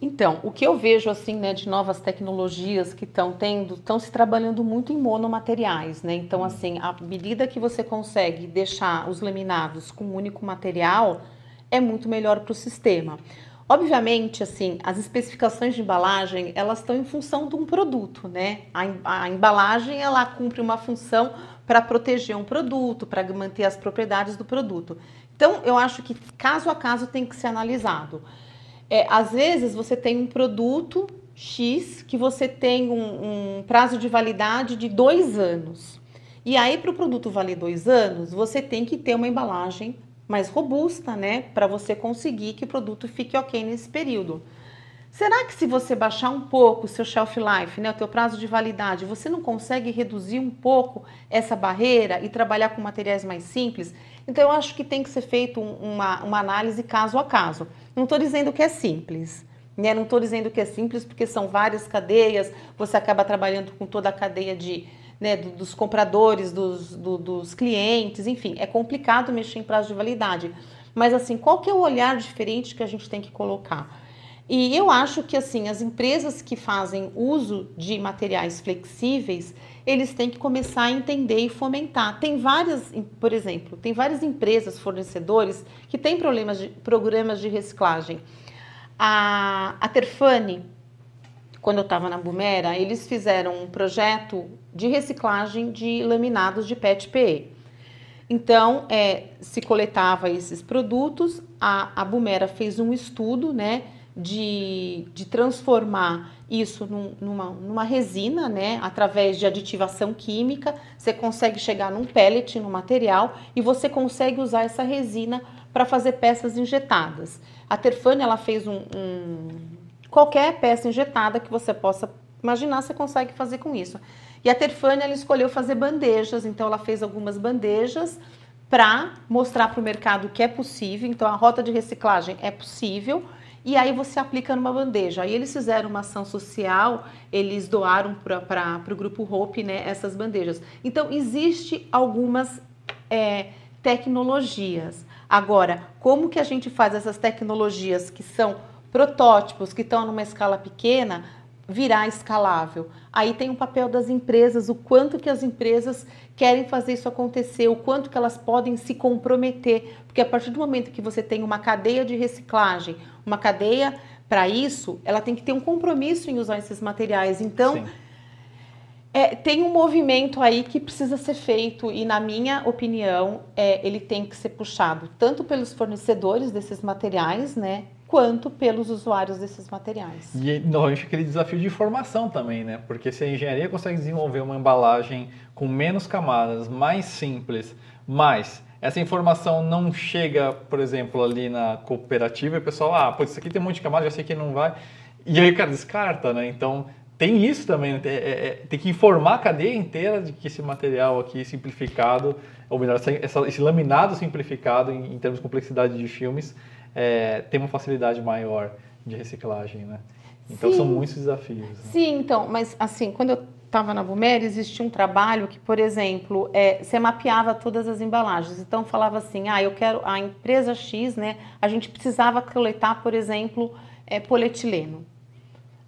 Então, o que eu vejo assim, né, de novas tecnologias que estão tendo, estão se trabalhando muito em monomateriais, né? Então, assim, à medida que você consegue deixar os laminados com um único material, é muito melhor para o sistema. Obviamente, assim, as especificações de embalagem, elas estão em função de um produto, né? A, a embalagem, ela cumpre uma função para proteger um produto, para manter as propriedades do produto. Então, eu acho que caso a caso tem que ser analisado. É, às vezes você tem um produto X que você tem um, um prazo de validade de dois anos. E aí, para o produto valer dois anos, você tem que ter uma embalagem mais robusta, né? Para você conseguir que o produto fique ok nesse período. Será que se você baixar um pouco o seu shelf life, né, o teu prazo de validade, você não consegue reduzir um pouco essa barreira e trabalhar com materiais mais simples? Então eu acho que tem que ser feito uma, uma análise caso a caso. Não estou dizendo que é simples, né? Não estou dizendo que é simples porque são várias cadeias, você acaba trabalhando com toda a cadeia de, né, dos compradores, dos, do, dos clientes, enfim, é complicado mexer em prazo de validade. Mas assim, qual que é o olhar diferente que a gente tem que colocar? E eu acho que assim, as empresas que fazem uso de materiais flexíveis, eles têm que começar a entender e fomentar. Tem várias, por exemplo, tem várias empresas, fornecedores, que têm problemas de, programas de reciclagem. A, a Terfane, quando eu estava na Bumera, eles fizeram um projeto de reciclagem de laminados de PET-PE. Então, é, se coletava esses produtos, a, a Bumera fez um estudo, né, de, de transformar isso num, numa, numa resina, né, através de aditivação química, você consegue chegar num pellet, no material, e você consegue usar essa resina para fazer peças injetadas. A Terfane, ela fez um, um, qualquer peça injetada que você possa imaginar, você consegue fazer com isso. E a Terfane, ela escolheu fazer bandejas, então ela fez algumas bandejas para mostrar para o mercado que é possível, então a rota de reciclagem é possível, e aí você aplica numa bandeja. Aí eles fizeram uma ação social, eles doaram para o grupo Hope né, essas bandejas. Então, existe algumas é, tecnologias. Agora, como que a gente faz essas tecnologias que são protótipos, que estão numa escala pequena, virar escalável? Aí tem o papel das empresas, o quanto que as empresas querem fazer isso acontecer, o quanto que elas podem se comprometer, porque a partir do momento que você tem uma cadeia de reciclagem, uma cadeia para isso, ela tem que ter um compromisso em usar esses materiais. Então, é, tem um movimento aí que precisa ser feito e, na minha opinião, é, ele tem que ser puxado tanto pelos fornecedores desses materiais, né, quanto pelos usuários desses materiais. E normalmente aquele desafio de informação também, né? Porque se a engenharia consegue desenvolver uma embalagem com menos camadas, mais simples, mas essa informação não chega, por exemplo, ali na cooperativa e o pessoal, ah, pô, isso aqui tem um monte de camada, já sei que não vai. E aí o cara descarta, né? Então tem isso também, né? tem, é, é, tem que informar a cadeia inteira de que esse material aqui simplificado, ou melhor, essa, esse laminado simplificado em, em, termos de complexidade de filmes, é, tem uma facilidade maior de reciclagem, né? Então Sim. são muitos desafios. Né? Sim, então, mas assim, quando eu estava na Bumer, existia um trabalho que, por exemplo, é, você mapeava todas as embalagens. Então, falava assim, ah, eu quero, a empresa X, né, a gente precisava coletar, por exemplo, é, polietileno.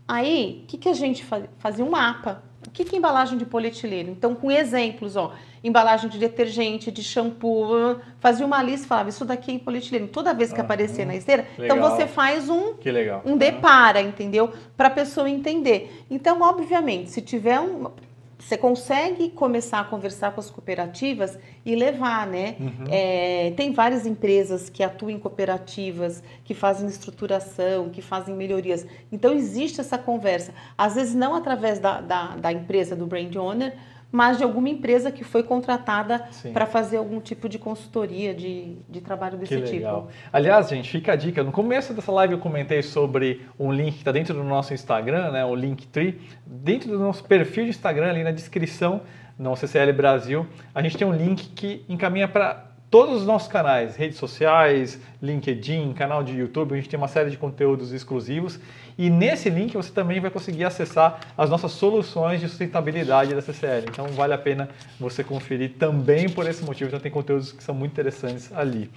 Aí, o que, que a gente fazia? Fazia um mapa. O que, que é embalagem de polietileno? Então, com exemplos, ó, embalagem de detergente, de shampoo, fazia uma lista e falava, isso daqui é polietileno. Toda vez que aparecer na esteira, então legal. então você faz um, um depara, entendeu? Para a pessoa entender. Então, obviamente, se tiver um você consegue começar a conversar com as cooperativas e levar, né? Uhum. É, tem várias empresas que atuam em cooperativas, que fazem estruturação, que fazem melhorias. Então, existe essa conversa. Às vezes, não através da, da, da empresa, do brand owner, mas de alguma empresa que foi contratada para fazer algum tipo de consultoria, de, de trabalho desse que legal. tipo. Aliás, gente, fica a dica. No começo dessa live eu comentei sobre um link que está dentro do nosso Instagram, né, o Linktree. Dentro do nosso perfil de Instagram, ali na descrição, no CCL Brasil, a gente tem um link que encaminha para todos os nossos canais, redes sociais, LinkedIn, canal de YouTube, a gente tem uma série de conteúdos exclusivos e nesse link você também vai conseguir acessar as nossas soluções de sustentabilidade da CCL. Então vale a pena você conferir também por esse motivo, então tem conteúdos que são muito interessantes ali.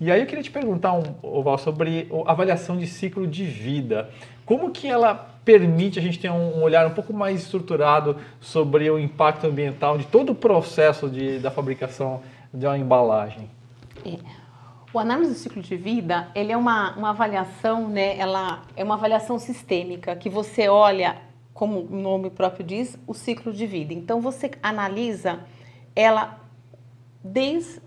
E aí eu queria te perguntar, Oval, sobre avaliação de ciclo de vida. Como que ela permite a gente ter um olhar um pouco mais estruturado sobre o impacto ambiental de todo o processo de, da fabricação de uma embalagem? É. O análise do ciclo de vida, ele é uma, uma avaliação, né? Ela é uma avaliação sistêmica que você olha, como o nome próprio diz, o ciclo de vida. Então você analisa ela desde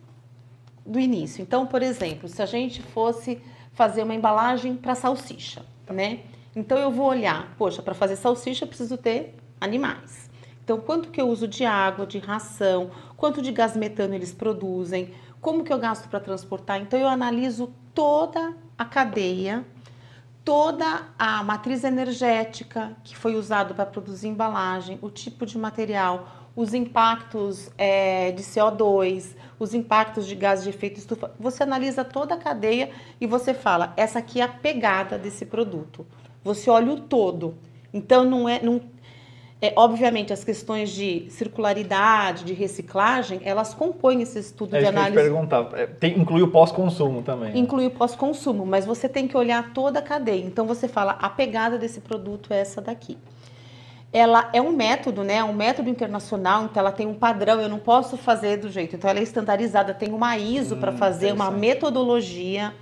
do início. Então, por exemplo, se a gente fosse fazer uma embalagem para salsicha, né? Então eu vou olhar, poxa, para fazer salsicha eu preciso ter animais. Então, quanto que eu uso de água, de ração, quanto de gás metano eles produzem, como que eu gasto para transportar? Então eu analiso toda a cadeia, toda a matriz energética que foi usado para produzir embalagem, o tipo de material, os impactos é, de CO2, os impactos de gás de efeito estufa. Você analisa toda a cadeia e você fala, essa aqui é a pegada desse produto. Você olha o todo. Então não é, não, É, obviamente, as questões de circularidade, de reciclagem, elas compõem esse estudo é de análise. Que eu ia perguntar. É, tem, inclui o pós-consumo também. Né? Inclui o pós-consumo, mas você tem que olhar toda a cadeia. Então você fala, a pegada desse produto é essa daqui. Ela é um método, né? Um método internacional, então ela tem um padrão, eu não posso fazer do jeito. Então ela é estandarizada, tem uma ISO hum, para fazer, uma metodologia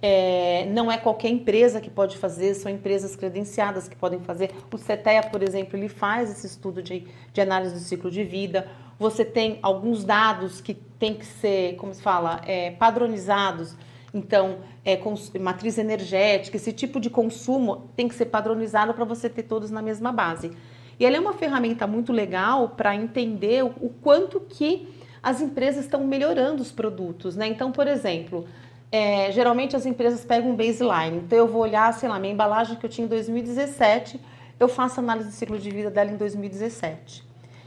é, não é qualquer empresa que pode fazer, são empresas credenciadas que podem fazer. O CETEA, por exemplo, ele faz esse estudo de, de análise do ciclo de vida. Você tem alguns dados que tem que ser, como se fala, é, padronizados. Então, é, matriz energética, esse tipo de consumo tem que ser padronizado para você ter todos na mesma base. E ela é uma ferramenta muito legal para entender o, o quanto que as empresas estão melhorando os produtos. Né? Então, por exemplo, é, geralmente as empresas pegam um baseline. Então eu vou olhar, sei lá, minha embalagem que eu tinha em 2017, eu faço análise do ciclo de vida dela em 2017.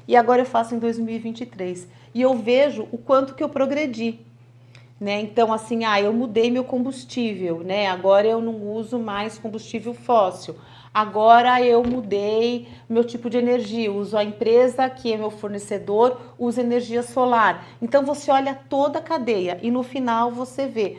E agora eu faço em 2023. E eu vejo o quanto que eu progredi. Né? Então, assim, ah, eu mudei meu combustível, né? Agora eu não uso mais combustível fóssil. Agora eu mudei meu tipo de energia, uso a empresa que é meu fornecedor, usa energia solar. Então você olha toda a cadeia e no final você vê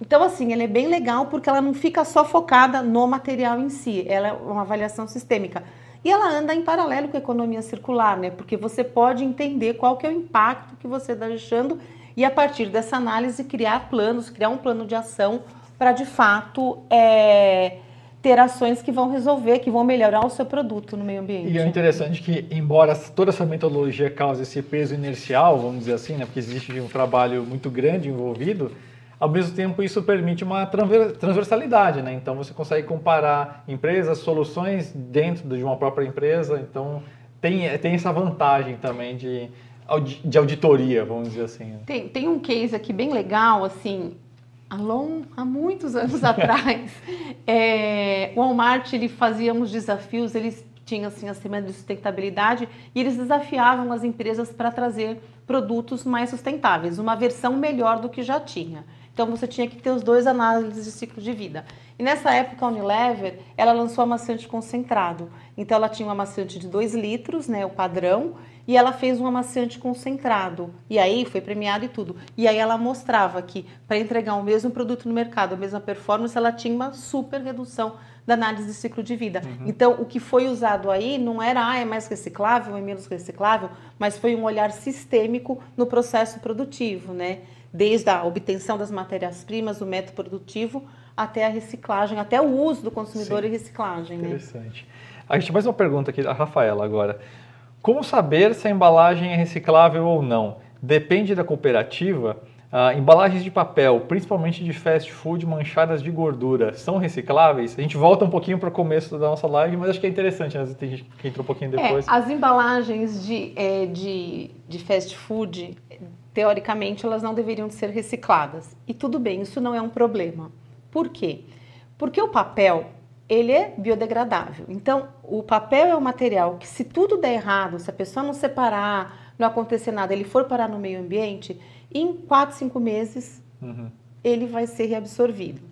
então, assim, ela é bem legal porque ela não fica só focada no material em si, ela é uma avaliação sistêmica. E ela anda em paralelo com a economia circular, né? Porque você pode entender qual que é o impacto que você está deixando e a partir dessa análise criar planos, criar um plano de ação para de fato é, ter ações que vão resolver, que vão melhorar o seu produto no meio ambiente. E é interessante que, embora toda essa metodologia cause esse peso inercial, vamos dizer assim, né? Porque existe um trabalho muito grande envolvido ao mesmo tempo, isso permite uma transversalidade, né? Então, você consegue comparar empresas, soluções dentro de uma própria empresa. Então, tem, tem essa vantagem também de, de auditoria, vamos dizer assim. Tem, tem um case aqui bem legal, assim, há, long, há muitos anos atrás, é, o Walmart ele fazia uns desafios, eles tinham assim a semana de sustentabilidade e eles desafiavam as empresas para trazer produtos mais sustentáveis, uma versão melhor do que já tinha. Então você tinha que ter os dois análises de ciclo de vida. E nessa época a Unilever, ela lançou amaciante concentrado. Então ela tinha um amaciante de 2 litros, né, o padrão, e ela fez um amaciante concentrado. E aí foi premiado e tudo. E aí ela mostrava que para entregar o mesmo produto no mercado, a mesma performance, ela tinha uma super redução da análise de ciclo de vida. Uhum. Então, o que foi usado aí não era ah, é mais reciclável, é menos reciclável, mas foi um olhar sistêmico no processo produtivo, né? Desde a obtenção das matérias-primas, o método produtivo, até a reciclagem, até o uso do consumidor Sim. e reciclagem. Né? Interessante. Né? A gente mais uma pergunta aqui da Rafaela agora. Como saber se a embalagem é reciclável ou não? Depende da cooperativa? Ah, embalagens de papel, principalmente de fast food manchadas de gordura, são recicláveis? A gente volta um pouquinho para o começo da nossa live, mas acho que é interessante, né? Tem gente que entrou um pouquinho é, depois. É, as embalagens de, é, de, de fast food, teoricamente, elas não deveriam ser recicladas. E tudo bem, isso não é um problema. Por quê? Porque o papel, ele é biodegradável. Então, o papel é um material que se tudo der errado, se a pessoa não separar, não acontecer nada, ele for parar no meio ambiente, em 4, 5 meses, uhum. ele vai ser reabsorvido.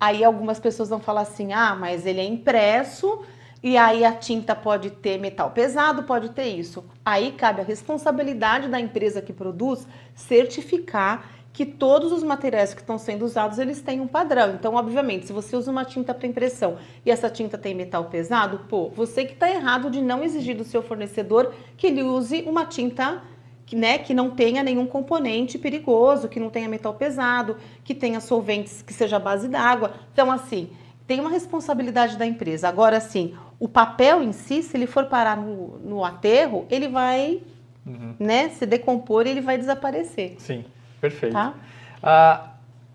Aí algumas pessoas vão falar assim, ah, mas ele é impresso e aí a tinta pode ter metal pesado, pode ter isso. Aí cabe a responsabilidade da empresa que produz certificar que todos os materiais que estão sendo usados eles têm um padrão. Então, obviamente, se você usa uma tinta para impressão e essa tinta tem metal pesado, pô, você que está errado de não exigir do seu fornecedor que ele use uma tinta que, né, que não tenha nenhum componente perigoso, que não tenha metal pesado, que tenha solventes que seja base d'água. Então, assim, tem uma responsabilidade da empresa. Agora, assim, o papel em si, se ele for parar no, no aterro, ele vai uhum. né, se decompor e ele vai desaparecer. Sim, perfeito. Tá? Ah,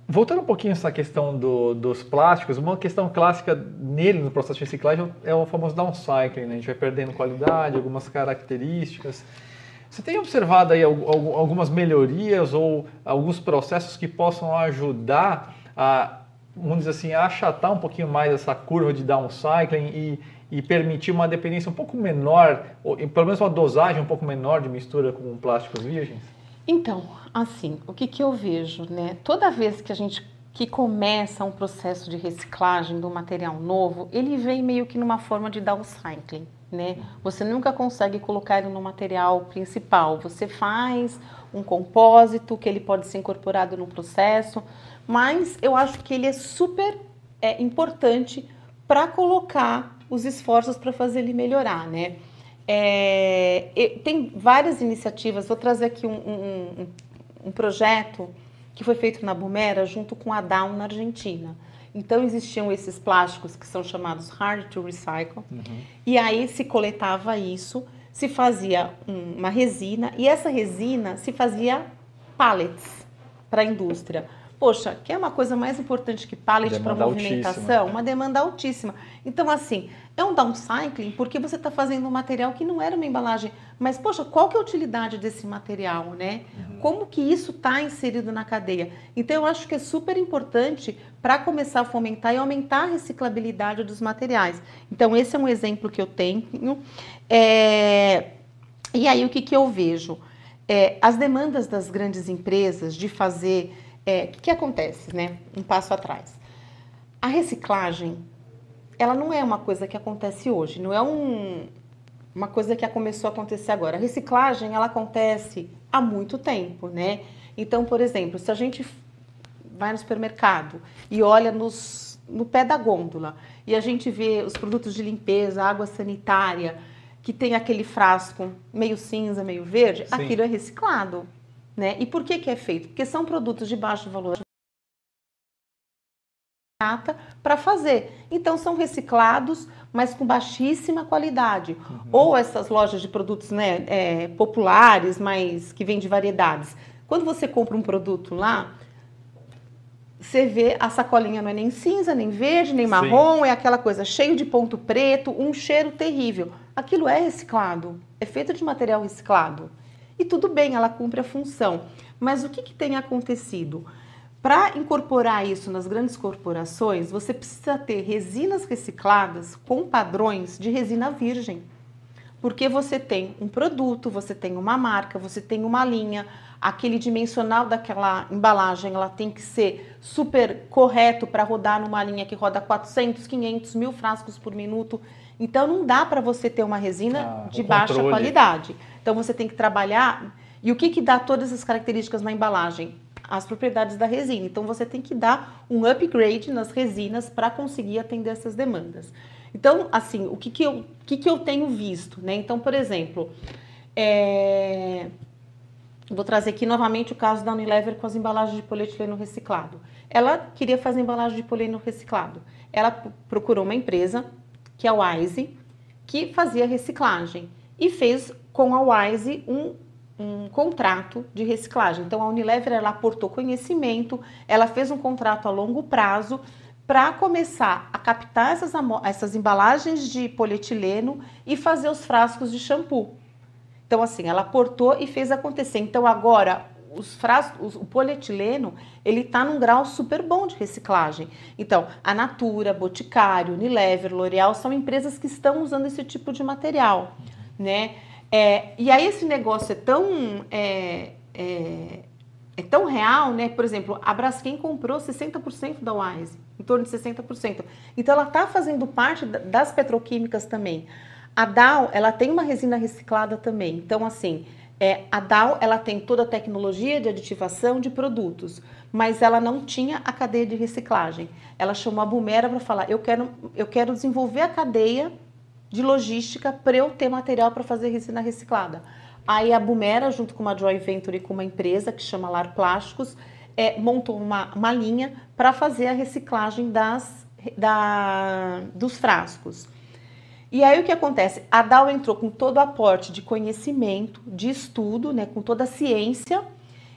voltando um pouquinho essa questão do, dos plásticos, uma questão clássica nele, no processo de reciclagem, é o famoso downcycling. Né? A gente vai perdendo qualidade, algumas características. Você tem observado aí algumas melhorias ou alguns processos que possam ajudar a, vamos dizer assim, achatar um pouquinho mais essa curva de downcycling e e permitir uma dependência um pouco menor, ou pelo menos uma dosagem um pouco menor de mistura com plásticos virgens? Então, assim, o que, que eu vejo, né? Toda vez que a gente que começa um processo de reciclagem do material novo, ele vem meio que numa forma de downcycling, né? Você nunca consegue colocar ele no material principal. Você faz um compósito que ele pode ser incorporado no processo, mas eu acho que ele é super é, importante para colocar os esforços para fazer ele melhorar, né? É, tem várias iniciativas, vou trazer aqui um, um, um, projeto que foi feito na Bumera junto com a Down na Argentina. Então existiam esses plásticos que são chamados hard to recycle, uhum. e aí se coletava isso, se fazia uma resina, e essa resina se fazia pallets para a indústria. Poxa, que é uma coisa mais importante que pallet para movimentação? Altíssima. Uma demanda altíssima. Então, assim, é um downcycling porque você está fazendo um material que não era uma embalagem. Mas, poxa, qual que é a utilidade desse material, né? Uhum. Como que isso está inserido na cadeia? Então, eu acho que é super importante para começar a fomentar e aumentar a reciclabilidade dos materiais. Então, esse é um exemplo que eu tenho. É... E aí, o que, que eu vejo? É, as demandas das grandes empresas de fazer é, o que, que acontece, né? Um passo atrás. A reciclagem, ela não é uma coisa que acontece hoje, não é um, uma coisa que começou a acontecer agora. A reciclagem, ela acontece há muito tempo, né? Então, por exemplo, se a gente vai no supermercado e olha nos, no pé da gôndola e a gente vê os produtos de limpeza, água sanitária, que tem aquele frasco meio cinza, meio verde, Sim. aquilo é reciclado. Né? E por que, que é feito? Porque são produtos de baixo valor para fazer. Então são reciclados, mas com baixíssima qualidade. Uhum. Ou essas lojas de produtos né, é, populares, mas que vêm de variedades. Quando você compra um produto lá, você vê a sacolinha não é nem cinza, nem verde, nem marrom, Sim. é aquela coisa cheio de ponto preto, um cheiro terrível. Aquilo é reciclado, é feito de material reciclado. E tudo bem, ela cumpre a função. Mas o que, que tem acontecido? Para incorporar isso nas grandes corporações, você precisa ter resinas recicladas com padrões de resina virgem. Porque você tem um produto, você tem uma marca, você tem uma linha, aquele dimensional daquela embalagem, ela tem que ser super correto para rodar numa linha que roda 400, 500 mil frascos por minuto. Então não dá para você ter uma resina ah, de baixa controle. qualidade. Então você tem que trabalhar. E o que, que dá todas essas características na embalagem? As propriedades da resina. Então você tem que dar um upgrade nas resinas para conseguir atender essas demandas. Então, assim, o que, que, eu, que, que eu tenho visto? Né? Então, por exemplo, é... vou trazer aqui novamente o caso da Unilever com as embalagens de polietileno reciclado. Ela queria fazer embalagem de polietileno reciclado. Ela procurou uma empresa, que é a Wise, que fazia reciclagem e fez com a Wise um, um contrato de reciclagem. Então a Unilever ela aportou conhecimento, ela fez um contrato a longo prazo para começar a captar essas, essas embalagens de polietileno e fazer os frascos de shampoo. Então, assim, ela aportou e fez acontecer. Então, agora, os o polietileno, ele está num grau super bom de reciclagem. Então, a Natura, Boticário, Unilever, L'Oréal são empresas que estão usando esse tipo de material, né? É, e aí esse negócio é tão, é, é, é, tão real, né? Por exemplo, a Braskem comprou 60% da Wise, em torno de 60%. Então ela está fazendo parte das petroquímicas também. A Dow, ela tem uma resina reciclada também. Então, assim, é, a Dow, ela tem toda a tecnologia de aditivação de produtos, mas ela não tinha a cadeia de reciclagem. Ela chamou a Bumera para falar, eu quero, eu quero desenvolver a cadeia de logística para eu ter material para fazer resina reciclada. Aí a Bumera, junto com uma joint venture com uma empresa que chama Lar Plásticos, é, montou uma, uma linha para fazer a reciclagem das, da, dos frascos. E aí o que acontece? A Dow entrou com todo o aporte de conhecimento, de estudo, né, com toda a ciência,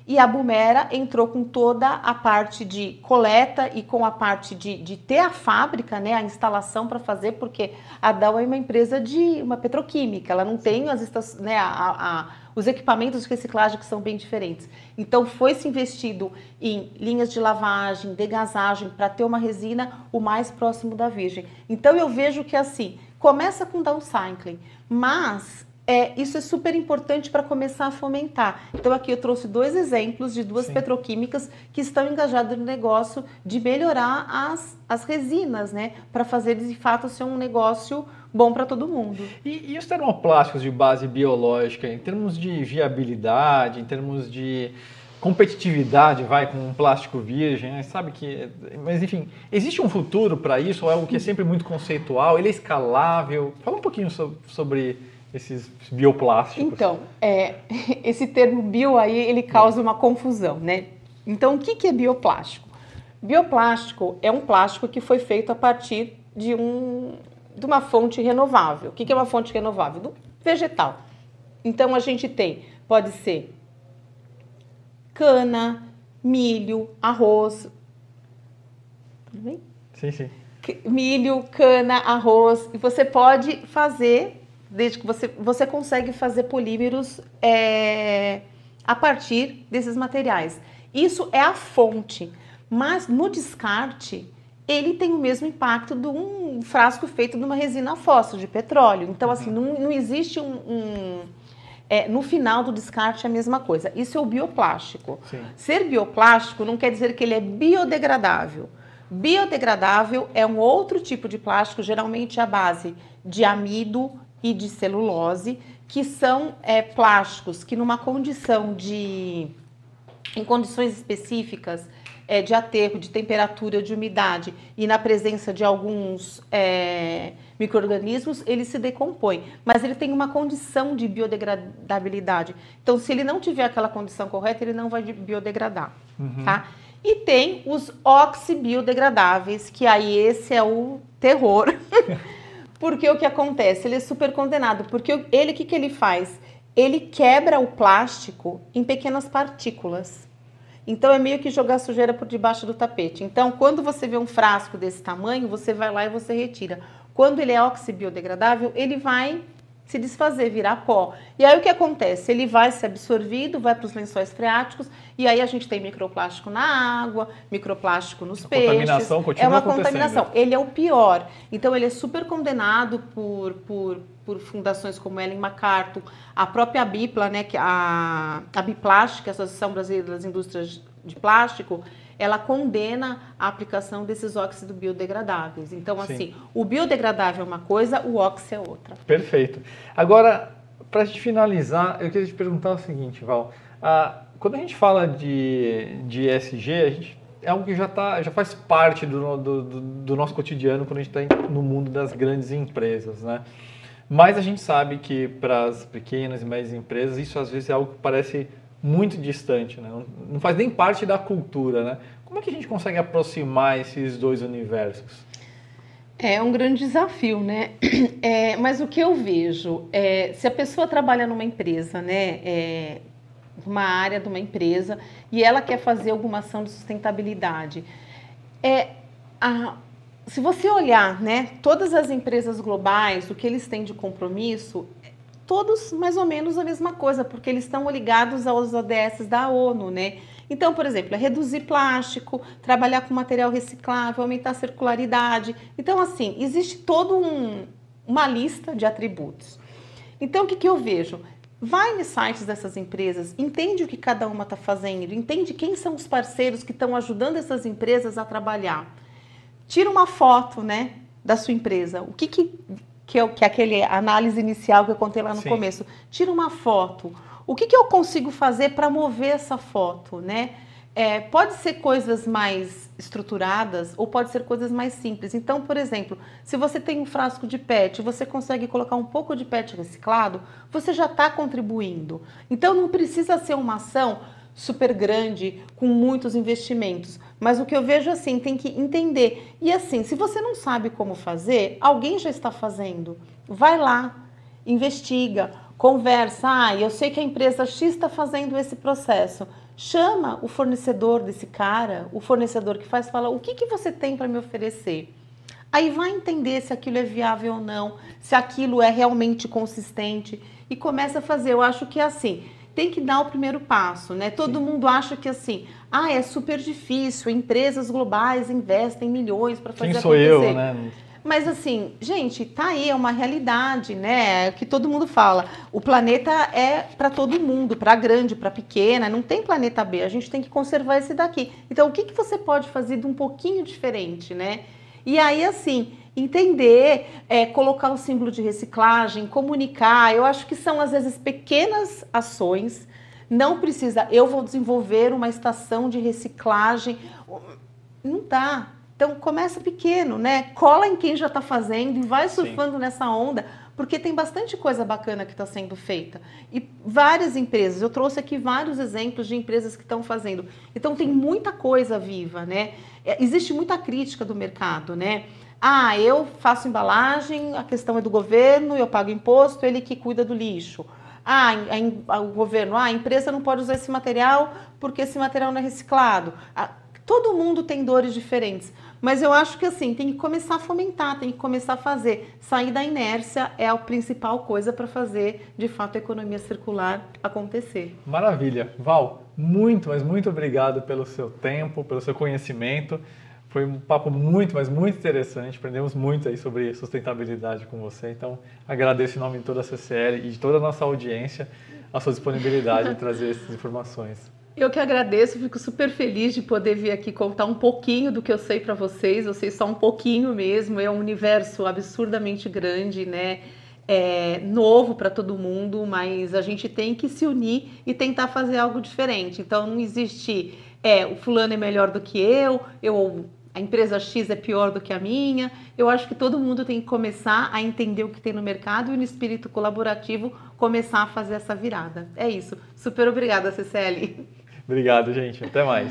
e a Bumera entrou com toda a parte de coleta e com a parte de, de ter a fábrica, né, a instalação para fazer, porque a Dow é uma empresa de uma petroquímica, ela não tem as, né, a, a, os equipamentos de reciclagem que são bem diferentes. Então foi se investido em linhas de lavagem, degasagem, para ter uma resina o mais próximo da virgem. Então eu vejo que assim, começa com downcycling, mas é, isso é super importante para começar a fomentar. Então, aqui eu trouxe dois exemplos de duas Sim. petroquímicas que estão engajadas no negócio de melhorar as, as resinas, né? Para fazer de fato ser um negócio bom para todo mundo. E, e os termoplásticos de base biológica, em termos de viabilidade, em termos de competitividade, vai, com um plástico virgem, né? sabe que... Mas, enfim, existe um futuro para isso ou é algo que é sempre muito conceitual? Ele é escalável? Fala um pouquinho sobre esses bioplásticos. Então, é, esse termo bio aí, ele causa uma confusão, né? Então, o que, que é bioplástico? Bioplástico é um plástico que foi feito a partir de, um, de uma fonte renovável. O que, que é uma fonte renovável? Do vegetal. Então, a gente tem, pode ser cana, milho, arroz. Tudo bem? Sim, sim. Milho, cana, arroz. E você pode fazer, desde que você, você consegue fazer polímeros é, a partir desses materiais. Isso é a fonte. Mas no descarte, ele tem o mesmo impacto de um frasco feito de uma resina fóssil de petróleo. Então, assim, não, não existe um, um é, no final do descarte é a mesma coisa. Isso é o bioplástico. Sim. Ser bioplástico não quer dizer que ele é biodegradável. Biodegradável é um outro tipo de plástico, geralmente à base de amido e de celulose, que são é, plásticos que numa condição de em condições específicas é, de aterro, de temperatura, de umidade e na presença de alguns é, micro-organismos, ele se decompõe. Mas ele tem uma condição de biodegradabilidade. Então, se ele não tiver aquela condição correta, ele não vai biodegradar. Uhum. Tá? E tem os oxibiodegradáveis, que aí esse é o terror. porque o que acontece? Ele é super condenado. Porque ele, o que, que ele faz? Ele quebra o plástico em pequenas partículas. Então é meio que jogar sujeira por debaixo do tapete. Então, quando você vê um frasco desse tamanho, você vai lá e você retira. Quando ele é oxibiodegradável, ele vai se desfazer, virar pó. E aí o que acontece? Ele vai ser absorvido, vai para os lençóis freáticos, e aí a gente tem microplástico na água, microplástico nos a peixes. Contaminação continua é uma contaminação. Ele é o pior. Então ele é super condenado por, por, por fundações como Ellen MacArthur, a própria Bipla, né, que a, a Biplástica, a Associação Brasileira das Indústrias de Plástico, ela condena a aplicação desses óxidos biodegradáveis. Então, Sim. assim, o biodegradável é uma coisa, o óxido é outra. Perfeito. Agora, para a gente finalizar, eu queria te perguntar o seguinte, Val. Ah, quando a gente fala de, de ESG, a gente, é algo que já, tá, já faz parte do, do, do nosso cotidiano quando a gente está no mundo das grandes empresas, né? Mas a gente sabe que para as pequenas e médias empresas isso às vezes é algo que parece muito distante, né? não faz nem parte da cultura. Né? Como é que a gente consegue aproximar esses dois universos? É um grande desafio, né? É, mas o que eu vejo, é, se a pessoa trabalha numa empresa, né, é, uma área de uma empresa, e ela quer fazer alguma ação de sustentabilidade, é, a, se você olhar, né, todas as empresas globais, o que eles têm de compromisso, todos mais ou menos a mesma coisa, porque eles estão ligados aos ODS da ONU, né? Então, por exemplo, é reduzir plástico, trabalhar com material reciclável, aumentar a circularidade. Então, assim, existe toda um, uma lista de atributos. Então, o que, que eu vejo? Vai nos sites dessas empresas, entende o que cada uma está fazendo, entende quem são os parceiros que estão ajudando essas empresas a trabalhar. Tira uma foto, né, da sua empresa. O que, que que é, que é aquele análise inicial que eu contei lá no Sim. começo. Tira uma foto. O que, que eu consigo fazer para mover essa foto, né? É, pode ser coisas mais estruturadas ou pode ser coisas mais simples. Então, por exemplo, se você tem um frasco de PET, você consegue colocar um pouco de PET reciclado, você já está contribuindo. Então, não precisa ser uma ação super grande, com muitos investimentos. Mas o que eu vejo assim, tem que entender. E assim, se você não sabe como fazer, alguém já está fazendo. Vai lá, investiga, conversa. Ah, eu sei que a empresa X está fazendo esse processo. Chama o fornecedor desse cara, o fornecedor que faz, fala: o que, que você tem para me oferecer? Aí vai entender se aquilo é viável ou não, se aquilo é realmente consistente e começa a fazer. Eu acho que é assim tem que dar o primeiro passo, né? Todo Sim. mundo acha que assim, ah, é super difícil, empresas globais investem milhões para fazer Quem sou acontecer. eu, né? Mas assim, gente, tá aí, é uma realidade, né? É que todo mundo fala. O planeta é para todo mundo, para grande, para pequena, não tem planeta B. A gente tem que conservar esse daqui. Então, o que, que você pode fazer de um pouquinho diferente, né? E aí, assim, entender, é, colocar o símbolo de reciclagem, comunicar. Eu acho que são às vezes pequenas ações. Não precisa, eu vou desenvolver uma estação de reciclagem. Não dá. Então começa pequeno, né? Cola em quem já está fazendo e vai surfando Sim. nessa onda, porque tem bastante coisa bacana que está sendo feita. E várias empresas, eu trouxe aqui vários exemplos de empresas que estão fazendo. Então tem muita coisa viva, né? É, existe muita crítica do mercado, né? Ah, eu faço embalagem, a questão é do governo, eu pago imposto, ele que cuida do lixo. Ah, a, a, o governo, ah, a empresa não pode usar esse material porque esse material não é reciclado. Ah, todo mundo tem dores diferentes. Mas eu acho que assim, tem que começar a fomentar, tem que começar a fazer. Sair da inércia é a principal coisa para fazer, de fato, a economia circular acontecer. Maravilha. Val, muito, mas muito obrigado pelo seu tempo, pelo seu conhecimento. Foi um papo muito, mas muito interessante. Aprendemos muito aí sobre sustentabilidade com você. Então, agradeço em nome de toda a CCL e de toda a nossa audiência a sua disponibilidade em trazer essas informações. Eu que agradeço, fico super feliz de poder vir aqui contar um pouquinho do que eu sei para vocês. Eu sei só um pouquinho mesmo. É um universo absurdamente grande, né? É novo para todo mundo, mas a gente tem que se unir e tentar fazer algo diferente. Então não existe, é, o fulano é melhor do que eu, eu a empresa X é pior do que a minha. Eu acho que todo mundo tem que começar a entender o que tem no mercado e no espírito colaborativo começar a fazer essa virada. É isso. Super obrigada, CCL. Obrigado, gente. Até mais.